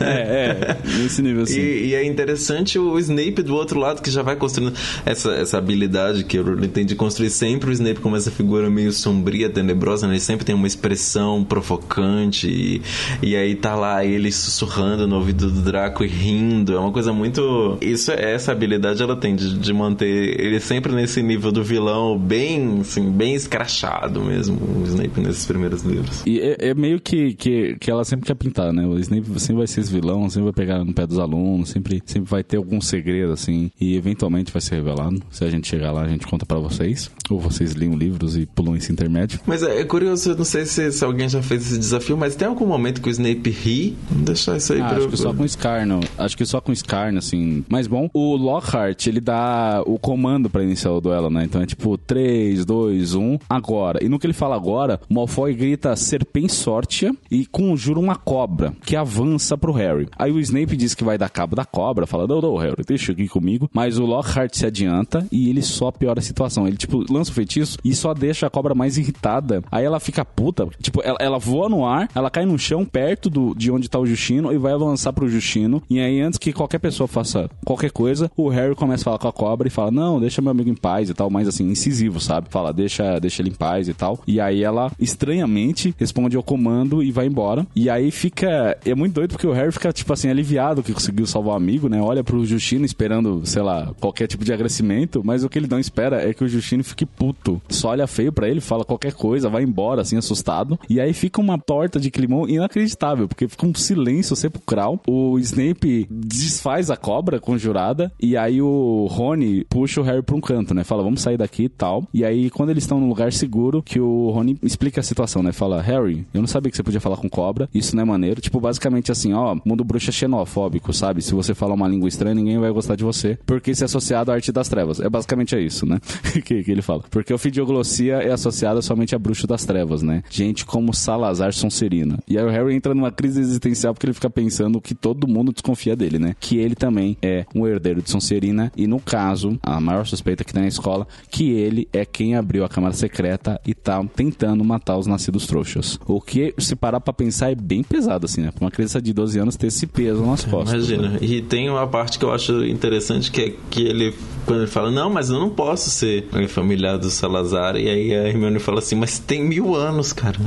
é, é, nesse nível, assim. E, e, é interessante o Snape do outro lado, que já vai construindo essa, essa habilidade que ele tem de construir sempre o Snape como essa figura meio sombria, tenebrosa, né? Ele sempre tem uma expressão provocante e, e aí tá lá ele ele sussurrando no ouvido do Draco e rindo. É uma coisa muito. Isso, essa habilidade ela tem de, de manter ele sempre nesse nível do vilão, bem, assim, bem escrachado mesmo, o Snape nesses primeiros livros. E é, é meio que, que, que ela sempre quer pintar, né? O Snape sempre vai ser esse vilão, sempre vai pegar no pé dos alunos, sempre, sempre vai ter algum segredo, assim, e eventualmente vai ser revelado. Se a gente chegar lá, a gente conta para vocês. Ou vocês liam livros e pulam esse intermédio. Mas é, é curioso, eu não sei se, se alguém já fez esse desafio, mas tem algum momento que o Snape ri Vamos deixar isso aí ah, pra Acho que só com Scarno. Acho que só com Scarno, assim. Mas bom, o Lockhart, ele dá o comando pra iniciar o duelo, né? Então é tipo 3, 2, 1, agora. E no que ele fala agora, o Malfoy grita Serpensortia e conjura uma cobra que avança pro Harry. Aí o Snape diz que vai dar cabo da cobra, fala, não, não, Harry, deixa aqui comigo. Mas o Lockhart se adianta e ele só piora a situação. Ele, tipo, lança o feitiço e só deixa a cobra mais irritada. Aí ela fica puta, tipo, ela, ela voa no ar, ela cai no chão perto do, de onde tá o Justino e vai avançar pro Justino. E aí, antes que qualquer pessoa faça qualquer coisa, o Harry começa a falar com a cobra e fala: Não, deixa meu amigo em paz e tal, mais assim, incisivo, sabe? Fala, deixa, deixa ele em paz e tal. E aí ela, estranhamente, responde ao comando e vai embora. E aí fica. É muito doido porque o Harry fica, tipo assim, aliviado que conseguiu salvar o amigo, né? Olha pro Justino esperando, sei lá, qualquer tipo de agradecimento, mas o que ele não espera é que o Justino fique puto. Só olha feio para ele, fala qualquer coisa, vai embora, assim, assustado. E aí fica uma torta de climão inacreditável, porque fica um silêncio sepulcral. O Snape desfaz a cobra conjurada e aí o Rony puxa o Harry pra um canto, né? Fala, vamos sair daqui e tal. E aí, quando eles estão num lugar seguro, que o Rony explica a situação, né? Fala, Harry, eu não sabia que você podia falar com cobra, isso não é maneiro. Tipo, basicamente assim, ó, mundo bruxo é xenofóbico, sabe? Se você falar uma língua estranha, ninguém vai gostar de você, porque isso é associado à arte das trevas. É basicamente é isso, né? que, que ele fala. Porque o fidioglossia é associado somente a bruxo das trevas, né? Gente como Salazar Sonserina. E aí o Harry entra numa crise existencial porque ele fica pensando que todo mundo desconfia dele, né? Que ele também é um herdeiro de Sonserina e no caso, a maior suspeita que tem na escola, que ele é quem abriu a câmara secreta e tá tentando matar os nascidos trouxas. O que, se parar pra pensar, é bem pesado, assim, né? Pra uma criança de 12 anos ter esse peso nas costas. Imagina. Né? E tem uma parte que eu acho interessante que é que ele, quando ele fala, não, mas eu não posso ser familiar do Salazar, e aí a Hermione fala assim, mas tem mil anos, cara.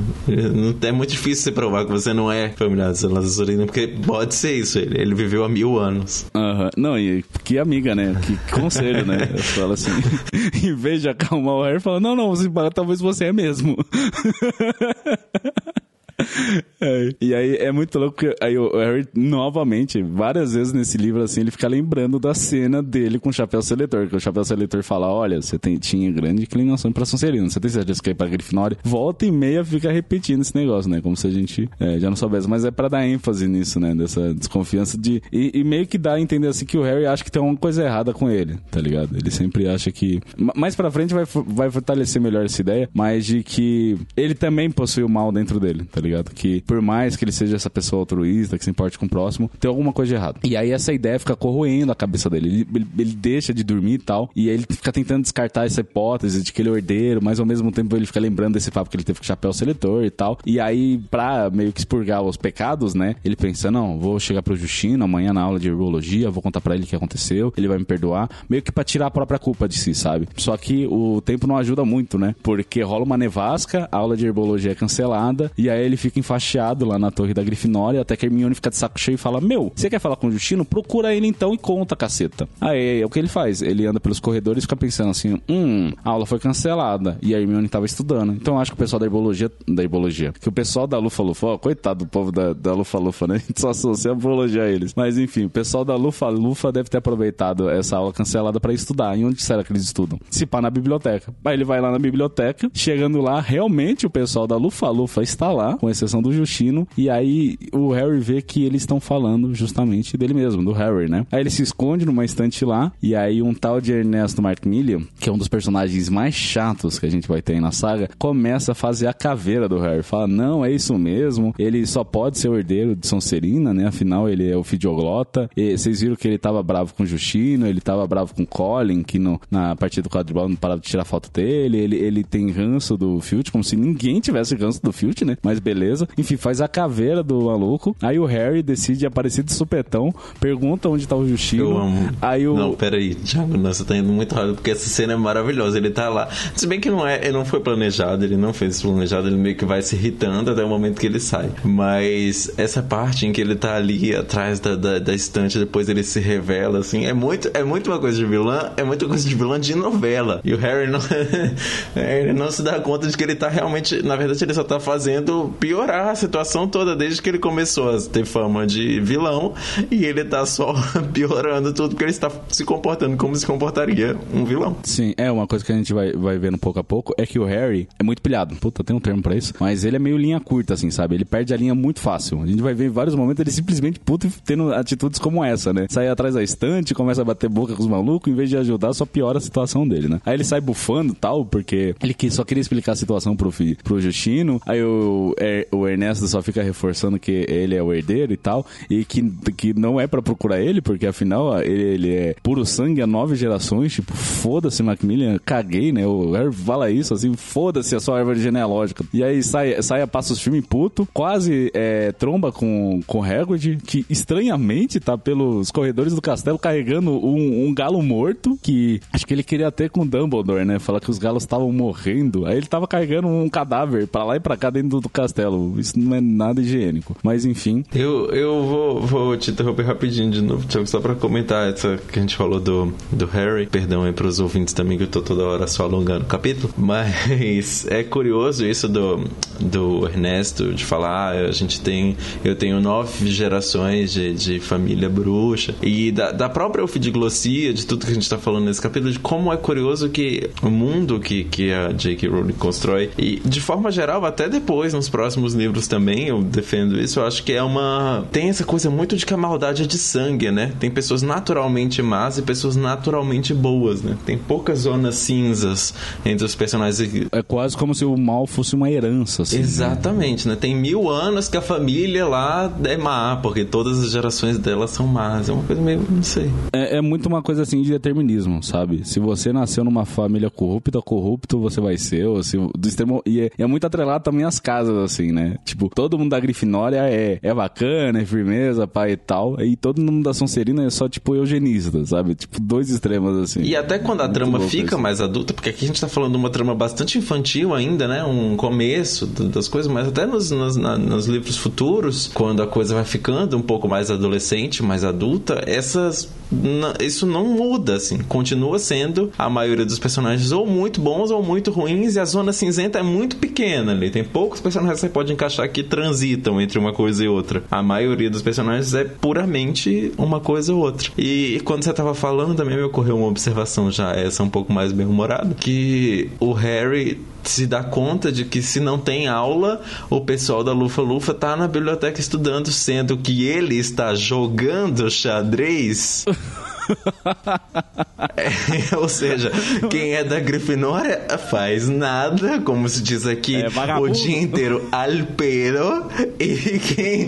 É muito difícil você provar que você não é familiar do Salazar porque pode ser isso, ele, ele viveu há mil anos. Uhum. Não, e que amiga, né? Que conselho, né? Eu falo assim, em vez de acalmar o Harry, fala, não, não, você, talvez você é mesmo. É. E aí é muito louco que aí o Harry, novamente, várias vezes nesse livro, assim, ele fica lembrando da cena dele com o chapéu seletor. Que o chapéu seletor fala: Olha, você tem, tinha grande inclinação pra Sonserina, você tem certeza que é pra Grifinória? Volta e meia fica repetindo esse negócio, né? Como se a gente é, já não soubesse. Mas é pra dar ênfase nisso, né? Dessa desconfiança de. E, e, meio que dá a entender assim que o Harry acha que tem alguma coisa errada com ele, tá ligado? Ele sempre acha que. Mais pra frente vai, vai fortalecer melhor essa ideia, mas de que ele também possui o mal dentro dele, tá ligado? Ligado? Que por mais que ele seja essa pessoa altruísta, que se importe com o próximo, tem alguma coisa de errado. E aí essa ideia fica corroendo a cabeça dele. Ele, ele, ele deixa de dormir e tal, e aí ele fica tentando descartar essa hipótese de que ele é herdeiro, mas ao mesmo tempo ele fica lembrando desse papo que ele teve com chapéu seletor e tal. E aí, pra meio que expurgar os pecados, né? Ele pensa, não, vou chegar pro Justino amanhã na aula de herbologia, vou contar para ele o que aconteceu, ele vai me perdoar, meio que pra tirar a própria culpa de si, sabe? Só que o tempo não ajuda muito, né? Porque rola uma nevasca, a aula de herbologia é cancelada, e aí ele fica enfaixado lá na torre da Grifinória, até que Hermione fica de saco cheio e fala: Meu, você quer falar com o Justino? Procura ele então e conta, caceta. Aí é o que ele faz? Ele anda pelos corredores e fica pensando assim: Hum, a aula foi cancelada e a Hermione tava estudando. Então acho que o pessoal da herbologia, da herbologia, que o pessoal da Lufa Lufa, ó, coitado do povo da, da Lufa Lufa, né? A gente só associa a herbologia a eles. Mas enfim, o pessoal da Lufa Lufa deve ter aproveitado essa aula cancelada para estudar. E onde será que eles estudam? Se pá na biblioteca. Aí ele vai lá na biblioteca, chegando lá, realmente o pessoal da Lufa Lufa está lá, com exceção do Justino, e aí o Harry vê que eles estão falando justamente dele mesmo, do Harry, né? Aí ele se esconde numa estante lá, e aí um tal de Ernesto Macmillan, que é um dos personagens mais chatos que a gente vai ter aí na saga, começa a fazer a caveira do Harry. Fala, não, é isso mesmo, ele só pode ser o herdeiro de Sonserina, né? Afinal, ele é o fidioglota. E vocês viram que ele tava bravo com o Justino, ele tava bravo com o Colin, que no, na partida do quadribol não parava de tirar foto dele, ele, ele tem ranço do Filch, como se ninguém tivesse ranço do Filch, né? Mas beleza. Enfim, faz a caveira do maluco. Aí o Harry decide aparecer de supetão, pergunta onde tá o Justino. Eu amo. Aí o... Não, peraí, Thiago, não, você tá indo muito rápido, porque essa cena é maravilhosa. Ele tá lá. Se bem que não é, ele não foi planejado, ele não fez planejado, ele meio que vai se irritando até o momento que ele sai. Mas essa parte em que ele tá ali atrás da, da, da estante, depois ele se revela, assim, é muito, é muito uma coisa de vilã, é muito coisa de vilã de novela. E o Harry não, ele não se dá conta de que ele tá realmente, na verdade, ele só tá fazendo piorar a situação toda desde que ele começou a ter fama de vilão e ele tá só piorando tudo porque ele está se comportando como se comportaria um vilão. Sim, é uma coisa que a gente vai, vai vendo pouco a pouco é que o Harry é muito pilhado. Puta, tem um termo pra isso. Mas ele é meio linha curta, assim, sabe? Ele perde a linha muito fácil. A gente vai ver em vários momentos ele simplesmente puto tendo atitudes como essa, né? Sai atrás da estante, começa a bater boca com os malucos, em vez de ajudar, só piora a situação dele, né? Aí ele sai bufando tal, porque ele só queria explicar a situação pro, pro Justino. Aí o, é, o Ernesto só fica reforçando que ele é o herdeiro e tal, e que, que não é para procurar ele, porque afinal ele, ele, é puro sangue há nove gerações, tipo, foda-se Macmillan, caguei, né? O Harry fala isso, assim, foda-se a sua árvore genealógica. E aí sai, sai a passos filme puto, quase é, tromba com, com Hagrid, que estranhamente tá pelos corredores do castelo carregando um, um galo morto, que acho que ele queria ter com Dumbledore, né? Falar que os galos estavam morrendo. Aí ele tava carregando um cadáver pra lá e pra cá dentro do castelo. Isso não é nada higiênico. Mas enfim. Eu, eu vou, vou te interromper rapidinho de novo, Thiago, só pra comentar essa que a gente falou do, do Harry. Perdão aí pros ouvintes também, que eu tô toda hora só alongando o capítulo. Mas é curioso isso do, do Ernesto, de falar, ah, a gente tem. Eu tenho nove gerações de, de família bruxa. E da, da própria ofidiglossia, de tudo que a gente tá falando nesse capítulo, de como é curioso que o mundo que, que a J.K. Rowling constrói, e de forma geral, até depois, nos próximos livros também, eu defendo isso, eu acho que é uma. Tem essa coisa muito de que a maldade é de sangue, né? Tem pessoas naturalmente más e pessoas naturalmente boas, né? Tem poucas zonas cinzas entre os personagens. É quase como se o mal fosse uma herança, assim. Exatamente, né? Tem mil anos que a família lá é má, porque todas as gerações dela são más. É uma coisa meio. não sei. É, é muito uma coisa assim de determinismo, sabe? Se você nasceu numa família corrupta, corrupto você vai ser, ou se, do extremo. E é, é muito atrelado também às casas, assim, né? Tipo, todo mundo da Grifinória é, é bacana, é firmeza, pai e tal. E todo mundo da Sonserina é só, tipo, eugenista, sabe? Tipo, dois extremos, assim. E até quando a trama fica mais adulta, porque aqui a gente tá falando de uma trama bastante infantil ainda, né? Um começo das coisas, mas até nos, nos, na, nos livros futuros, quando a coisa vai ficando um pouco mais adolescente, mais adulta, essas isso não muda, assim. Continua sendo a maioria dos personagens ou muito bons ou muito ruins, e a zona cinzenta é muito pequena ali. Tem poucos personagens pode encaixar que transitam entre uma coisa e outra. A maioria dos personagens é puramente uma coisa ou outra. E quando você estava falando, também me ocorreu uma observação já, essa um pouco mais bem-humorada, que o Harry se dá conta de que se não tem aula, o pessoal da Lufa Lufa tá na biblioteca estudando, sendo que ele está jogando xadrez É, ou seja, quem é da Grifinória faz nada, como se diz aqui, É, o dia inteiro al pedo. E quem,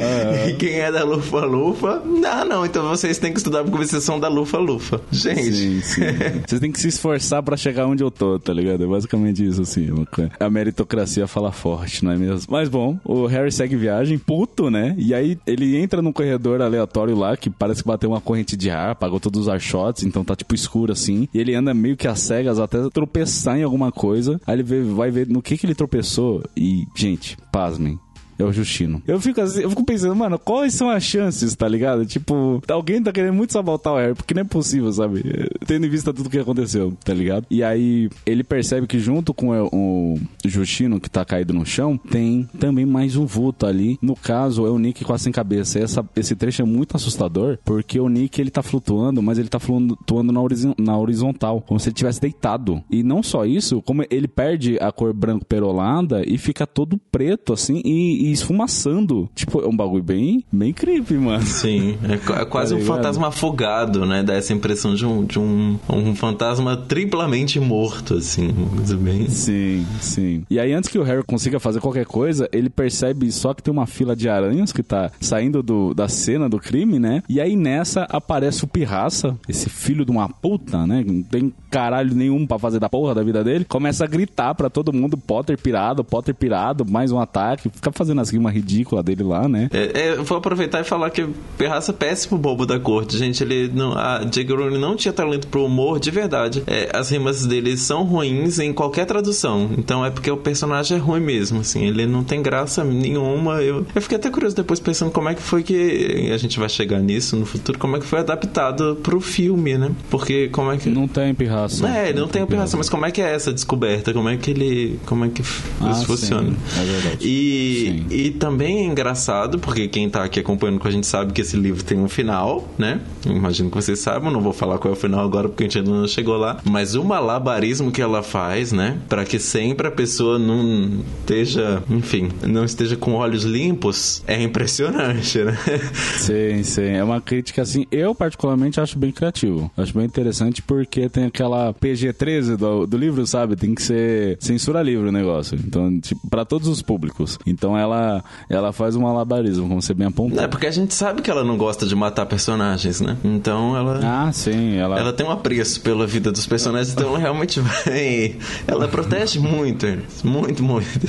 e quem é da Lufa-Lufa, não, não, então vocês têm que estudar porque vocês são da Lufa-Lufa. Gente. Sim, sim. Vocês têm que se esforçar pra chegar onde eu tô, tá ligado? É basicamente isso, assim. coisa. A meritocracia fala forte, não é mesmo? Mas bom, o Harry segue viagem, puto, né? E aí ele entra num corredor aleatório lá, que parece que bateu uma corrente de ar, apagou todos os archotes, então tá tipo escuro assim. E ele anda meio que às cegas até tropeçar em alguma coisa. Aí ele vê- vai ver no que que ele tropeçou. E, gente, pasmem. É o Justino. Eu fico assim, eu fico pensando, mano, quais são as chances, tá ligado? Tipo, alguém tá querendo muito sabotar o Harry, porque não é possível, sabe? Tendo em vista tudo que aconteceu, tá ligado? E aí ele percebe que junto com o, Justino, que tá caído no chão, tem também mais um vulto ali. No caso, é o Nick quase sem cabeça. Essa, esse trecho é muito assustador, porque o Nick ele tá flutuando, mas ele tá flutuando na, horiz- na horizontal, como se ele tivesse deitado. E não só isso, como ele perde a cor branco perolada e fica todo preto, assim, e, e esfumaçando. Tipo, é um bagulho bem, bem creepy, mano. Sim, é é quase Tá um ligado? fantasma afogado, né? Dá essa impressão de um, de um, um fantasma triplamente morto, assim. coisa bem. Sim, sim. E aí, antes que o Harry consiga fazer qualquer coisa, ele percebe só que tem uma fila de aranhas que tá saindo do, da cena do crime, né? E aí nessa aparece o Pirraça, esse filho de uma puta, né? Não tem caralho nenhum pra fazer da porra da vida dele. Começa a gritar pra todo mundo: Potter pirado, Potter pirado, mais um ataque. Fica fazendo as rimas ridículas dele lá, né? É, é, eu vou aproveitar e falar que Perraça é péssimo bobo da corte, gente. Ele não, a J.K. Rowling não tinha talento pro humor de verdade. É, as rimas dele são ruins em qualquer tradução. Então é porque o personagem é ruim mesmo, assim. Ele não tem graça nenhuma. Eu, eu fiquei até curioso depois pensando como é que foi que a gente vai chegar nisso no futuro, como é que foi adaptado pro filme, né? Porque como é que Não tem pirraça. é, ele não tem operação, mas como é que é essa descoberta? Como é que ele. Como é que Ah, isso sim, funciona? é verdade. E, Sim. E também é engraçado, porque quem tá aqui acompanhando com a gente sabe que esse livro tem um final, né? Imagino que vocês saibam, não vou falar qual é o final agora porque a gente ainda não chegou lá. Mas o malabarismo que ela faz, né? Pra que sempre a pessoa não esteja, enfim, não esteja com olhos limpos, é impressionante, né? Sim, sim. É uma crítica assim. Eu, particularmente, acho bem criativo. Acho bem interessante porque tem aquela PG-13 do, do livro, sabe? Tem que ser censura livre o negócio. Então, tipo, pra todos os públicos. Então ela, ela faz um malabarismo, como você bem apontou. É porque a gente sabe que ela não gosta de matar personagens, né? Então ela. Ah, sim. Ela, Ela tem um apreço pela vida dos personagens, então ela realmente vai. Ela protege muito, muito, muito.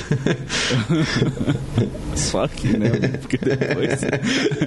Só que, né? Porque depois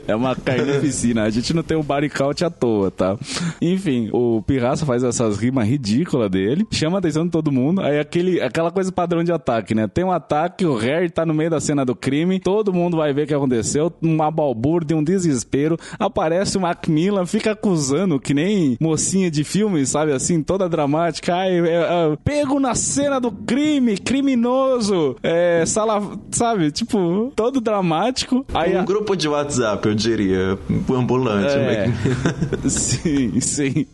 é uma carnificina. A gente não tem um count à toa, tá? Enfim, o Pirraça faz essas rimas ridículas dele, chama a atenção de todo mundo. Aí aquele, aquela coisa padrão de ataque, né? Tem um ataque, o Harry tá no meio da cena do crime, todo mundo vai ver o que aconteceu, uma balbúrdia, um desespero. Aparece o Macmillan, fica acusando, que nem mocinha de filme, sabe? Assim, toda dramática. Ai, é, é, pego na cena do crime, criminoso, é, sala, sabe? Tipo, todo dramático. Aí um a- grupo de WhatsApp, eu diria. Ambulante. é. sim, sim.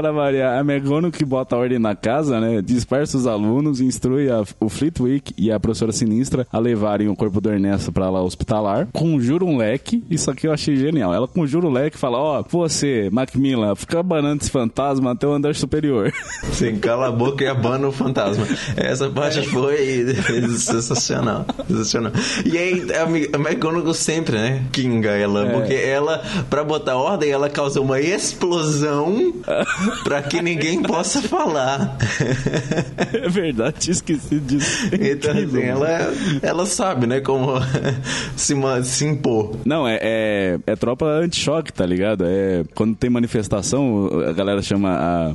Pra variar, a Megano que bota ordem na casa, né? Dispersa os alunos, instrui a- o Fleetwick e a professora Sinistra a levarem o corpo do Ernesto pra lá hospitalar. Conjura um leque, isso aqui eu achei genial. Ela conjura o leque e fala: Ó, você, Macmillan, fica banando esse fantasma até o andar superior. Sim, cala a boca e abana o fantasma. Essa parte foi sensacional. Sensacional. E aí, a McGonagall sempre, né? Kinga ela. É. Porque ela, pra botar ordem, ela causa uma explosão pra que ninguém possa falar. é verdade, esqueci disso. Então, assim, ela, ela sabe, né? Como se, se impor. Não, é, é, é tropa anti-choque, tá ligado? É quando tem manifestação, a galera chama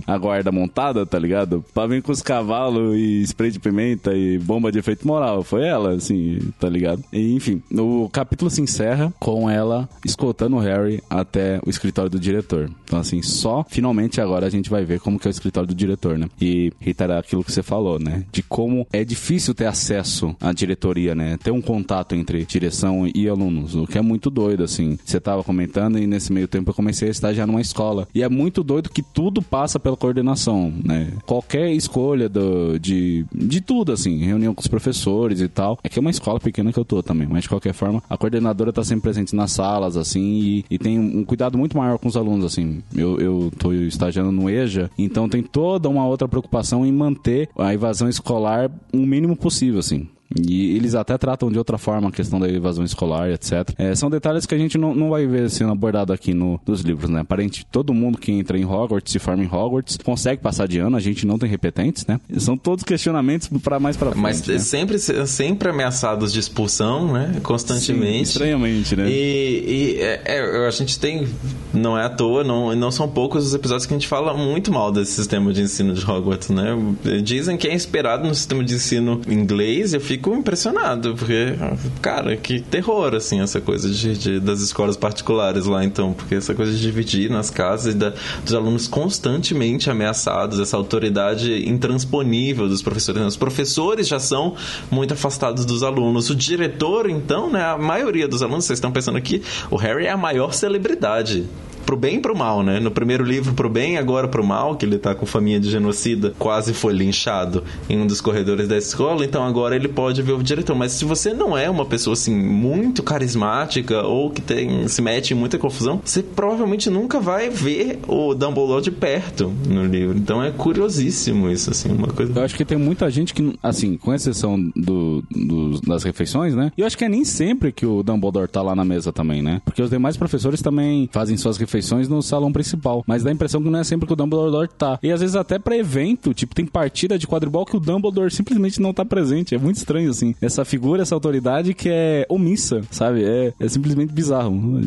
a, a guarda montada, tá ligado? Pra vir com os cavalos e spray de pimenta e bomba de efeito moral. Foi ela, assim, tá ligado? E, enfim, o capítulo se encerra com ela escoltando o Harry até o escritório do diretor. Então, assim, só finalmente agora agora a gente vai ver como que é o escritório do diretor, né? E reiterar aquilo que você falou, né? De como é difícil ter acesso à diretoria, né? Ter um contato entre direção e alunos, o que é muito doido, assim. Você tava comentando e nesse meio tempo eu comecei a estagiar numa escola. E é muito doido que tudo passa pela coordenação, né? Qualquer escolha do, de, de tudo, assim, reunião com os professores e tal. É que é uma escola pequena que eu tô também, mas de qualquer forma, a coordenadora tá sempre presente nas salas, assim, e, e tem um cuidado muito maior com os alunos, assim. Eu, eu tô estagiando no EJA, então tem toda uma outra preocupação em manter a evasão escolar o mínimo possível, assim. E eles até tratam de outra forma a questão da evasão escolar, etc. É, são detalhes que a gente não, não vai ver sendo abordado aqui no, nos livros, né? Aparente, todo mundo que entra em Hogwarts, se forma em Hogwarts, consegue passar de ano, a gente não tem repetentes, né? São todos questionamentos para mais para frente. Mas né? sempre, sempre ameaçados de expulsão, né? Constantemente. Sim, estranhamente, né? E, e é, é, a gente tem, não é à toa, não, não são poucos os episódios que a gente fala muito mal desse sistema de ensino de Hogwarts, né? Dizem que é esperado no sistema de ensino inglês, eu fico fico impressionado, porque, cara, que terror, assim, essa coisa de, de, das escolas particulares lá, então, porque essa coisa de dividir nas casas e da, dos alunos constantemente ameaçados, essa autoridade intransponível dos professores. Os professores já são muito afastados dos alunos. O diretor, então, né, a maioria dos alunos, vocês estão pensando aqui, o Harry é a maior celebridade pro bem e pro mal, né? No primeiro livro pro bem, agora pro mal, que ele tá com faminha de genocida, quase foi linchado em um dos corredores da escola, então agora ele pode ver o diretor. Mas se você não é uma pessoa assim muito carismática ou que tem se mete em muita confusão, você provavelmente nunca vai ver o Dumbledore de perto no livro. Então é curiosíssimo isso assim, uma coisa. Eu acho que tem muita gente que assim, com exceção do, do das refeições, né? E eu acho que é nem sempre que o Dumbledore tá lá na mesa também, né? Porque os demais professores também fazem suas refeições refeições no salão principal. Mas dá a impressão que não é sempre que o Dumbledore tá. E às vezes até pra evento, tipo, tem partida de quadribol que o Dumbledore simplesmente não tá presente. É muito estranho, assim. Essa figura, essa autoridade que é omissa, sabe? É, é simplesmente bizarro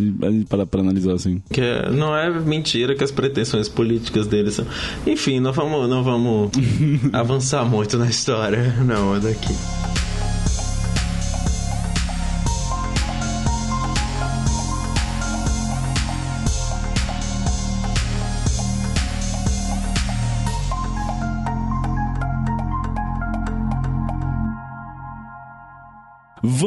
para, para analisar, assim. Que é, não é mentira que as pretensões políticas dele são. Enfim, não vamos, não vamos avançar muito na história, não, daqui.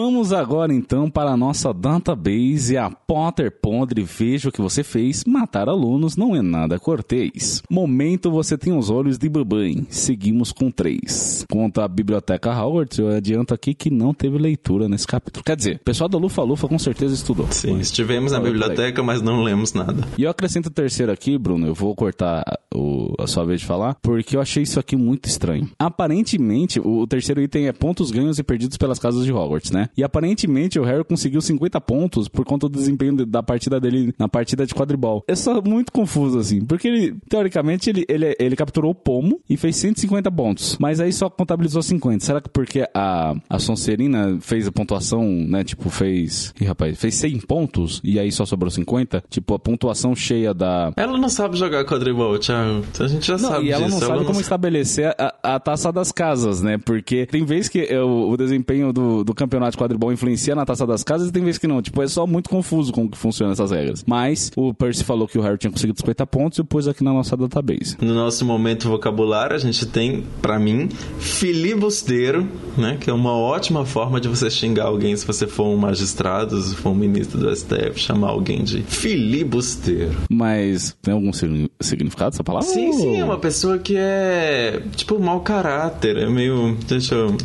Vamos agora então para a nossa database, a Potter Pondre. Veja o que você fez. Matar alunos não é nada cortês. Momento você tem os olhos de babãe. Seguimos com três. Quanto à biblioteca Howard, eu adianto aqui que não teve leitura nesse capítulo. Quer dizer, o pessoal da Lufa Lufa com certeza estudou. Sim, mas... estivemos na biblioteca, mas não lemos nada. E eu acrescento o terceiro aqui, Bruno. Eu vou cortar o, a sua vez de falar, porque eu achei isso aqui muito estranho. Aparentemente, o, o terceiro item é pontos ganhos e perdidos pelas casas de Hogwarts né? E aparentemente o Harry conseguiu 50 pontos por conta do desempenho da partida dele na partida de quadribol. É só muito confuso, assim, porque ele, teoricamente, ele, ele, ele capturou o pomo e fez 150 pontos, mas aí só contabilizou 50. Será que porque a, a Sonserina fez a pontuação, né? Tipo, fez. Ih, rapaz, fez 100 pontos e aí só sobrou 50? Tipo, a pontuação cheia da. Ela não sabe jogar quadribol, Thiago. A gente já não, sabe e ela disso. não sabe ela como não... estabelecer a, a, taça das casas, né? Porque tem vezes que eu, o desempenho do, do campeonato quadribol influencia na taça das casas e tem vezes que não. Tipo, é só muito confuso como que funcionam essas regras. Mas o Percy falou que o Harry tinha conseguido 50 pontos e pôs aqui na nossa database. No nosso momento vocabulário, a gente tem, para mim, filibusteiro, né? Que é uma ótima forma de você xingar alguém se você for um magistrado, se for um ministro do STF, chamar alguém de filibusteiro. Mas tem algum significado essa palavra? Sim, sim, é uma pessoa que é, tipo, mau caráter, é meio. Deixa eu.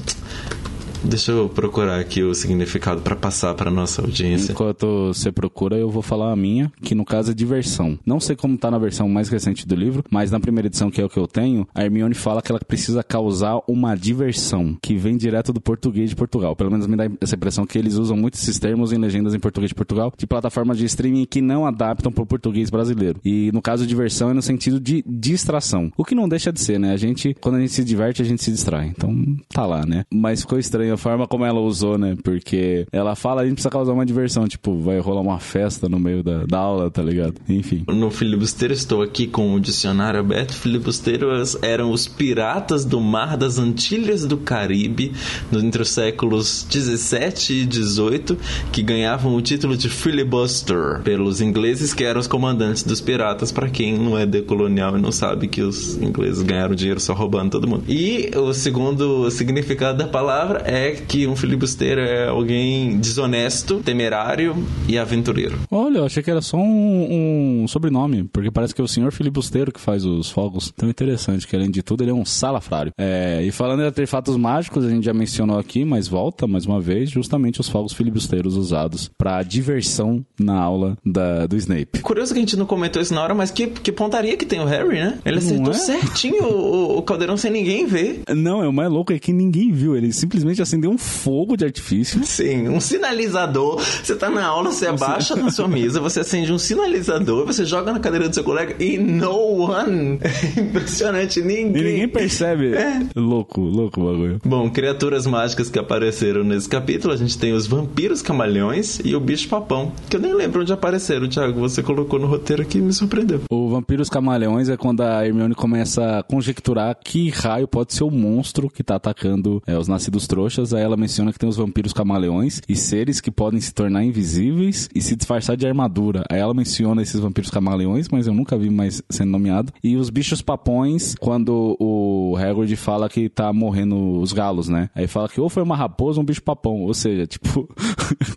Deixa eu procurar aqui o significado para passar para nossa audiência. Enquanto você procura, eu vou falar a minha, que no caso é diversão. Não sei como tá na versão mais recente do livro, mas na primeira edição, que é o que eu tenho, a Hermione fala que ela precisa causar uma diversão, que vem direto do português de Portugal. Pelo menos me dá essa impressão que eles usam muito esses termos em legendas em português de Portugal, de plataformas de streaming que não adaptam para o português brasileiro. E no caso, diversão é no sentido de distração. O que não deixa de ser, né? A gente, quando a gente se diverte, a gente se distrai. Então, tá lá, né? Mas ficou estranho a forma como ela usou, né? Porque ela fala, a gente precisa causar uma diversão, tipo, vai rolar uma festa no meio da, da aula, tá ligado? Enfim. No filibusteiro estou aqui com o dicionário aberto. Filibusteiros eram os piratas do mar das Antilhas do Caribe, entre os séculos 17 e 18, que ganhavam o título de filibuster pelos ingleses, que eram os comandantes dos piratas, para quem não é decolonial e não sabe que os ingleses ganharam dinheiro só roubando todo mundo. E o segundo significado da palavra é que um filibusteiro é alguém desonesto, temerário e aventureiro. Olha, eu achei que era só um, um sobrenome, porque parece que é o senhor filibusteiro que faz os fogos. Tão interessante, que além de tudo ele é um salafrário. É, e falando em artefatos mágicos, a gente já mencionou aqui, mas volta mais uma vez, justamente os fogos filibusteiros usados para diversão na aula da, do Snape. Curioso que a gente não comentou isso na hora, mas que, que pontaria que tem o Harry, né? Ele acertou é? certinho o, o caldeirão sem ninguém ver. Não, é o mais louco é que ninguém viu. Ele simplesmente acendeu um fogo de artifício. Sim, um sinalizador. Você tá na aula, você abaixa na sua mesa, você acende um sinalizador, você joga na cadeira do seu colega e no one. É impressionante, ninguém. E ninguém percebe. É. Louco, louco o bagulho. Bom, criaturas mágicas que apareceram nesse capítulo, a gente tem os vampiros camaleões e o bicho papão, que eu nem lembro onde apareceram, Thiago. Você colocou no roteiro aqui e me surpreendeu. O Vampiros Camaleões é quando a Hermione começa a conjecturar que raio pode ser o monstro que tá atacando é, os nascidos trouxas. Aí ela menciona que tem os vampiros camaleões e seres que podem se tornar invisíveis e se disfarçar de armadura. Aí ela menciona esses vampiros camaleões, mas eu nunca vi mais sendo nomeado. E os bichos papões, quando o Hagrid fala que tá morrendo os galos, né? Aí fala que ou foi uma raposa ou um bicho papão. Ou seja, tipo,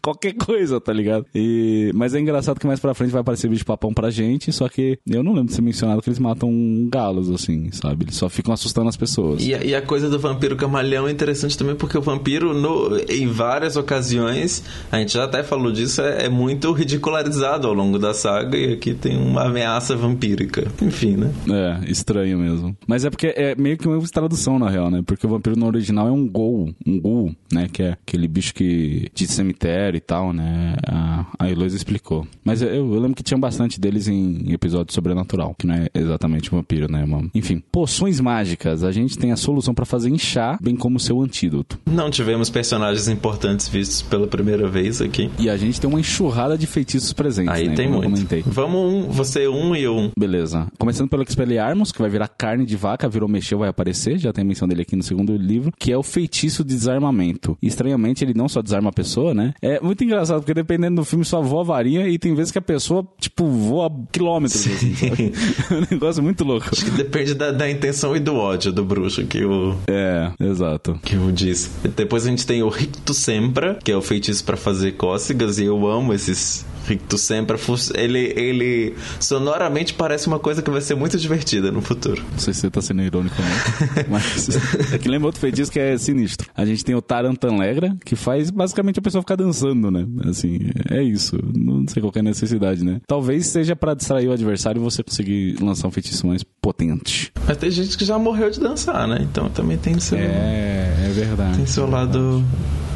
qualquer coisa, tá ligado? E... Mas é engraçado que mais pra frente vai aparecer bicho papão pra gente, só que eu não lembro de ser mencionado que eles matam galos, assim, sabe? Eles só ficam assustando as pessoas. E a, e a coisa do vampiro camaleão é interessante também porque o vampiro, no, em várias ocasiões, a gente já até falou disso, é, é muito ridicularizado ao longo da saga e aqui tem uma ameaça vampírica. Enfim, né? É, estranho mesmo. Mas é porque é meio que uma tradução, na real, né? Porque o vampiro no original é um ghoul, um ghoul, né? Que é aquele bicho que de cemitério e tal, né? A, a explicou. Mas eu, eu lembro que tinha bastante deles em episódio sobrenatural, que não é exatamente vampiro, né? Uma... Enfim, poções mágicas. A gente tem a solução para fazer inchar, bem como seu antídoto. Não tivemos personagens importantes vistos pela primeira vez aqui. E a gente tem uma enxurrada de feitiços presentes, Aí né? tem como muito. Vamos um, você um e um. Beleza. Começando pelo Expelliarmus, que vai virar carne de vaca, virou mexeu, vai aparecer. Já tem menção dele aqui no segundo livro, que é o feitiço de desarmamento. E, estranhamente, ele não só desarma a pessoa, né? É muito engraçado, porque dependendo do filme, só voa a varinha e tem vezes que a pessoa, tipo, voa quilômetros. Assim, é um negócio muito louco. Acho que depende da, da intenção e do ódio do bruxo que o, É, exato. que o diz. Depois a gente tem o Rictus Sempra, que é o feitiço pra fazer cócegas, e eu amo esses Rictus Sempra. Ele, ele sonoramente parece uma coisa que vai ser muito divertida no futuro. Não sei se você tá sendo irônico não. Mas é que lembra outro feitiço que é sinistro. A gente tem o Tarantanlegra, que faz basicamente a pessoa ficar dançando, né? Assim, é isso. Não sei qual é a necessidade, né? Talvez seja pra distrair o adversário e você conseguir lançar um feitiço mais potente. Mas tem gente que já morreu de dançar, né? Então também tem seu, É, é verdade. tem seu lado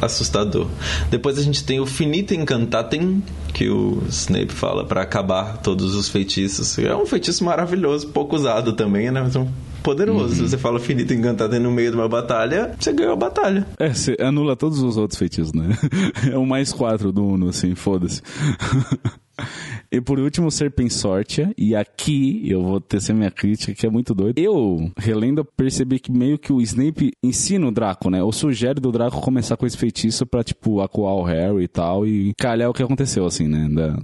assustador. Depois a gente tem o Finita Incantatem, que o Snape fala pra acabar todos os feitiços. É um feitiço maravilhoso, pouco usado também, né? Mas um poderoso. Se você fala Finita Incantatem no meio de uma batalha, você ganhou a batalha. É, você anula todos os outros feitiços, né? É um mais quatro do Uno, assim, foda-se. E por último, Serpensortia. E aqui eu vou tecer minha crítica, que é muito doido. Eu, relendo, percebi que meio que o Snape ensina o Draco, né? Ou sugere do Draco começar com esse feitiço pra, tipo, acuar o Harry e tal. E calhar o que aconteceu, assim, né? Da,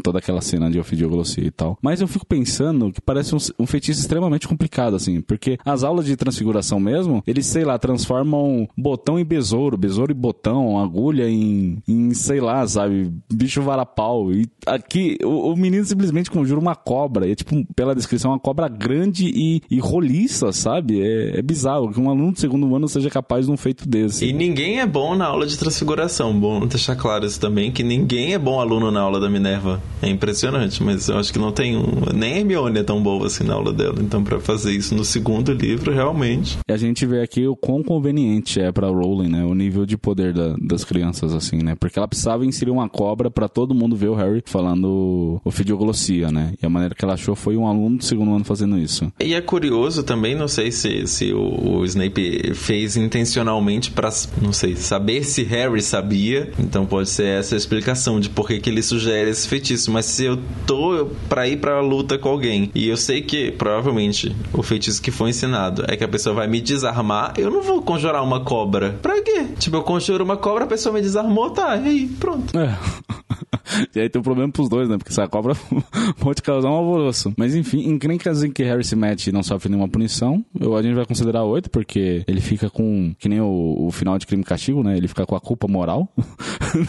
toda aquela cena de ofidioglossia e tal. Mas eu fico pensando que parece um, um feitiço extremamente complicado, assim. Porque as aulas de transfiguração mesmo, eles, sei lá, transformam botão em besouro, besouro em botão, agulha em, em sei lá, sabe? Bicho varapau. E aqui, o, o menino simplesmente conjura uma cobra. E é tipo, pela descrição, uma cobra grande e, e roliça, sabe? É, é bizarro que um aluno do segundo ano seja capaz de um feito desse. E ninguém é bom na aula de transfiguração. Bom deixar claro isso também, que ninguém é bom aluno na aula da Minerva. É impressionante, mas eu acho que não tem um. Nem a Hermione é tão boa assim na aula dela. Então, para fazer isso no segundo livro, realmente. E a gente vê aqui o quão conveniente é pra Rowling, né? O nível de poder da, das crianças, assim, né? Porque ela precisava inserir uma cobra para todo mundo ver o Harry falando ofidioglossia, né? E a maneira que ela achou foi um aluno do segundo ano fazendo isso. E é curioso também, não sei se, se o, o Snape fez intencionalmente para não sei, saber se Harry sabia. Então pode ser essa a explicação de por que, que ele sugere esse feitiço. Mas se eu tô pra ir pra luta com alguém e eu sei que provavelmente o feitiço que foi ensinado é que a pessoa vai me desarmar, eu não vou conjurar uma cobra. Pra quê? Tipo, eu conjuro uma cobra, a pessoa me desarmou, tá, e aí, pronto. É. e aí tem um problema pros dois, né? Porque essa cobra pode causar um alvoroço. Mas enfim, encrencas em que Harry se mete e não sofre nenhuma punição, eu, a gente vai considerar oito, porque ele fica com, que nem o, o final de Crime e Castigo, né? Ele fica com a culpa moral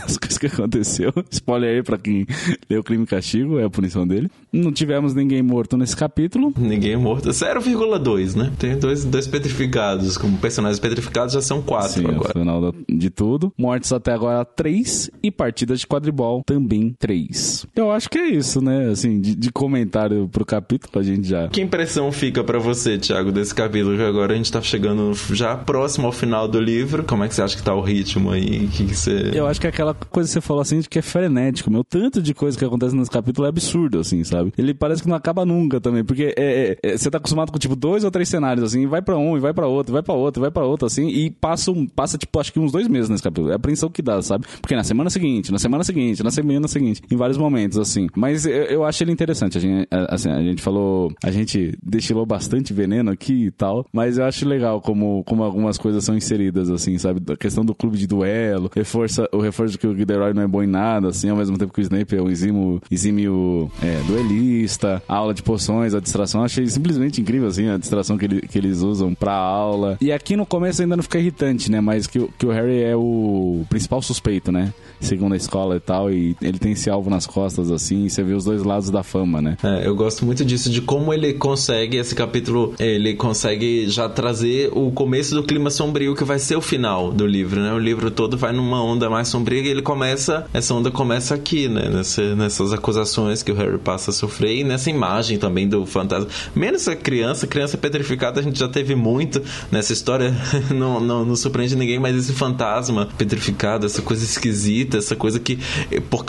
das coisas que aconteceu. Spoiler aí pra quem leu Crime e Castigo, é a punição dele. Não tivemos ninguém morto nesse capítulo. Ninguém morto. 0,2, né? Tem dois, dois petrificados. Como personagens petrificados já são quatro Sim, agora. no final de tudo. Mortes até agora, três. E partidas de quadribol, também três. Eu acho que é isso, né? Assim, de, de comentário pro capítulo, a gente já... Que impressão fica para você, Thiago, desse capítulo? Que agora a gente tá chegando já próximo ao final do livro. Como é que você acha que tá o ritmo aí? Que, que você... Eu acho que é aquela coisa que você falou assim, de que é frenético, meu. Tanto de coisa que acontece nesse capítulo é absurdo, assim, sabe? Ele parece que não acaba nunca também, porque é, é, é, você tá acostumado com, tipo, dois ou três cenários, assim, vai pra um, e vai pra outro, vai pra outro, e vai pra outro, assim, e passa, um, passa, tipo, acho que uns dois meses nesse capítulo. É a apreensão que dá, sabe? Porque na semana seguinte, na semana seguinte, na semana seguinte, em vários momentos, assim. Mas eu, eu acho ele interessante. A gente, assim, a gente falou, a gente destilou bastante veneno aqui e tal, mas eu acho legal como, como algumas coisas são inseridas, assim, sabe? A questão do clube de duelo, reforça, o reforço de que o Gilderoy não é bom em nada, assim, ao mesmo tempo que o Snape é um exímio, exímio é, duelista, a aula de poções, a distração, achei simplesmente incrível, assim, a distração que, ele, que eles usam pra aula. E aqui no começo ainda não fica irritante, né? Mas que, que o Harry é o principal suspeito, né? Segundo a escola e tal, e ele tem esse alvo nas costas, assim, e você vê os dois lados da fama, né? É, eu gosto muito disso, de como ele consegue, esse capítulo, ele consegue já trazer o começo do clima sombrio que vai ser o final do livro, né? O livro todo vai numa onda mais sombria e ele começa, essa onda começa aqui, né? Nessa, nessas acusações que o Harry passa a sofrer e nessa imagem também do fantasma. Menos a criança, criança petrificada a gente já teve muito nessa história, não, não, não surpreende ninguém, mas esse fantasma petrificado, essa coisa esquisita, essa coisa que.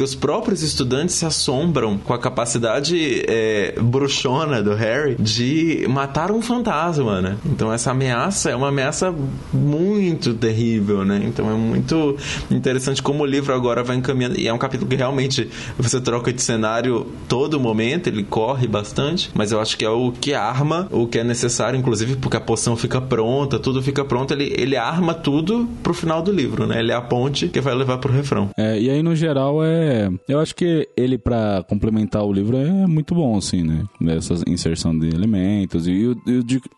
Porque os próprios estudantes se assombram com a capacidade é, bruxona do Harry de matar um fantasma, né? Então essa ameaça é uma ameaça muito terrível, né? Então é muito interessante como o livro agora vai encaminhando. E é um capítulo que realmente você troca de cenário todo momento, ele corre bastante, mas eu acho que é o que arma o que é necessário, inclusive porque a poção fica pronta, tudo fica pronto, ele, ele arma tudo pro final do livro, né? Ele é a ponte que vai levar pro refrão. É, e aí, no geral, é. Eu acho que ele, pra complementar o livro, é muito bom, assim, né? Essa inserção de elementos e o,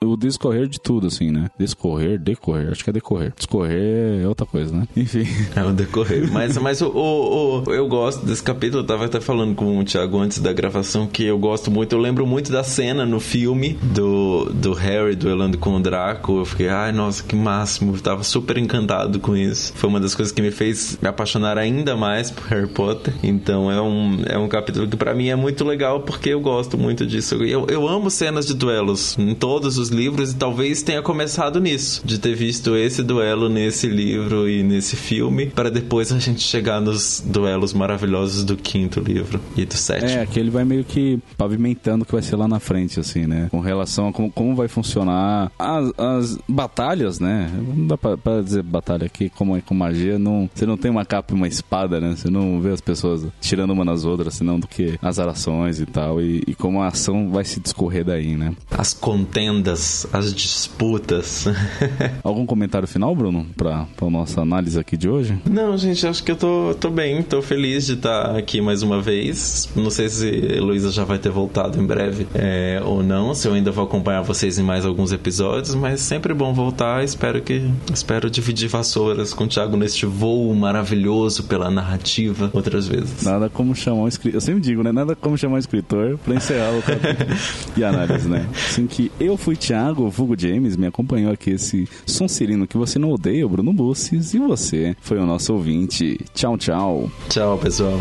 o, o discorrer de tudo, assim, né? Discorrer, decorrer, acho que é decorrer. Discorrer é outra coisa, né? Enfim. É o decorrer. Mas, mas o, o- o- eu gosto desse capítulo. Eu tava até falando com o Thiago antes da gravação que eu gosto muito. Eu lembro muito da cena no filme do, do Harry duelando com o Draco. Eu fiquei, ai, nossa, que máximo. Eu tava super encantado com isso. Foi uma das coisas que me fez me apaixonar ainda mais por Harry Potter. Então é um, é um capítulo que pra mim é muito legal porque eu gosto muito disso. Eu, eu amo cenas de duelos em todos os livros e talvez tenha começado nisso, de ter visto esse duelo nesse livro e nesse filme, para depois a gente chegar nos duelos maravilhosos do quinto livro e do sétimo. É, que ele vai meio que pavimentando o que vai ser lá na frente, assim, né? Com relação a como, como vai funcionar as, as batalhas, né? Não dá pra, pra dizer batalha aqui, como é com magia, não, você não tem uma capa e uma espada, né? Você não vê as pessoas tirando uma nas outras, senão do que as arações e tal, e, e como a ação vai se discorrer daí, né? As contendas, as disputas. Algum comentário final, Bruno, pra, pra nossa análise aqui de hoje? Não, gente, acho que eu tô, tô bem, tô feliz de estar aqui mais uma vez. Não sei se Heloísa já vai ter voltado em breve é, ou não, se eu ainda vou acompanhar vocês em mais alguns episódios, mas sempre bom voltar. Espero que espero dividir vassouras com o Thiago neste voo maravilhoso pela narrativa outras vezes. Nada como chamar um escritor. Eu sempre digo, né? Nada como chamar um escritor pra encerrar o capítulo e análise, né? Assim que eu fui Thiago, Vulgo James, me acompanhou aqui esse Sonserino que você não odeia, o Bruno Busses, e você foi o nosso ouvinte. Tchau, tchau. Tchau, pessoal.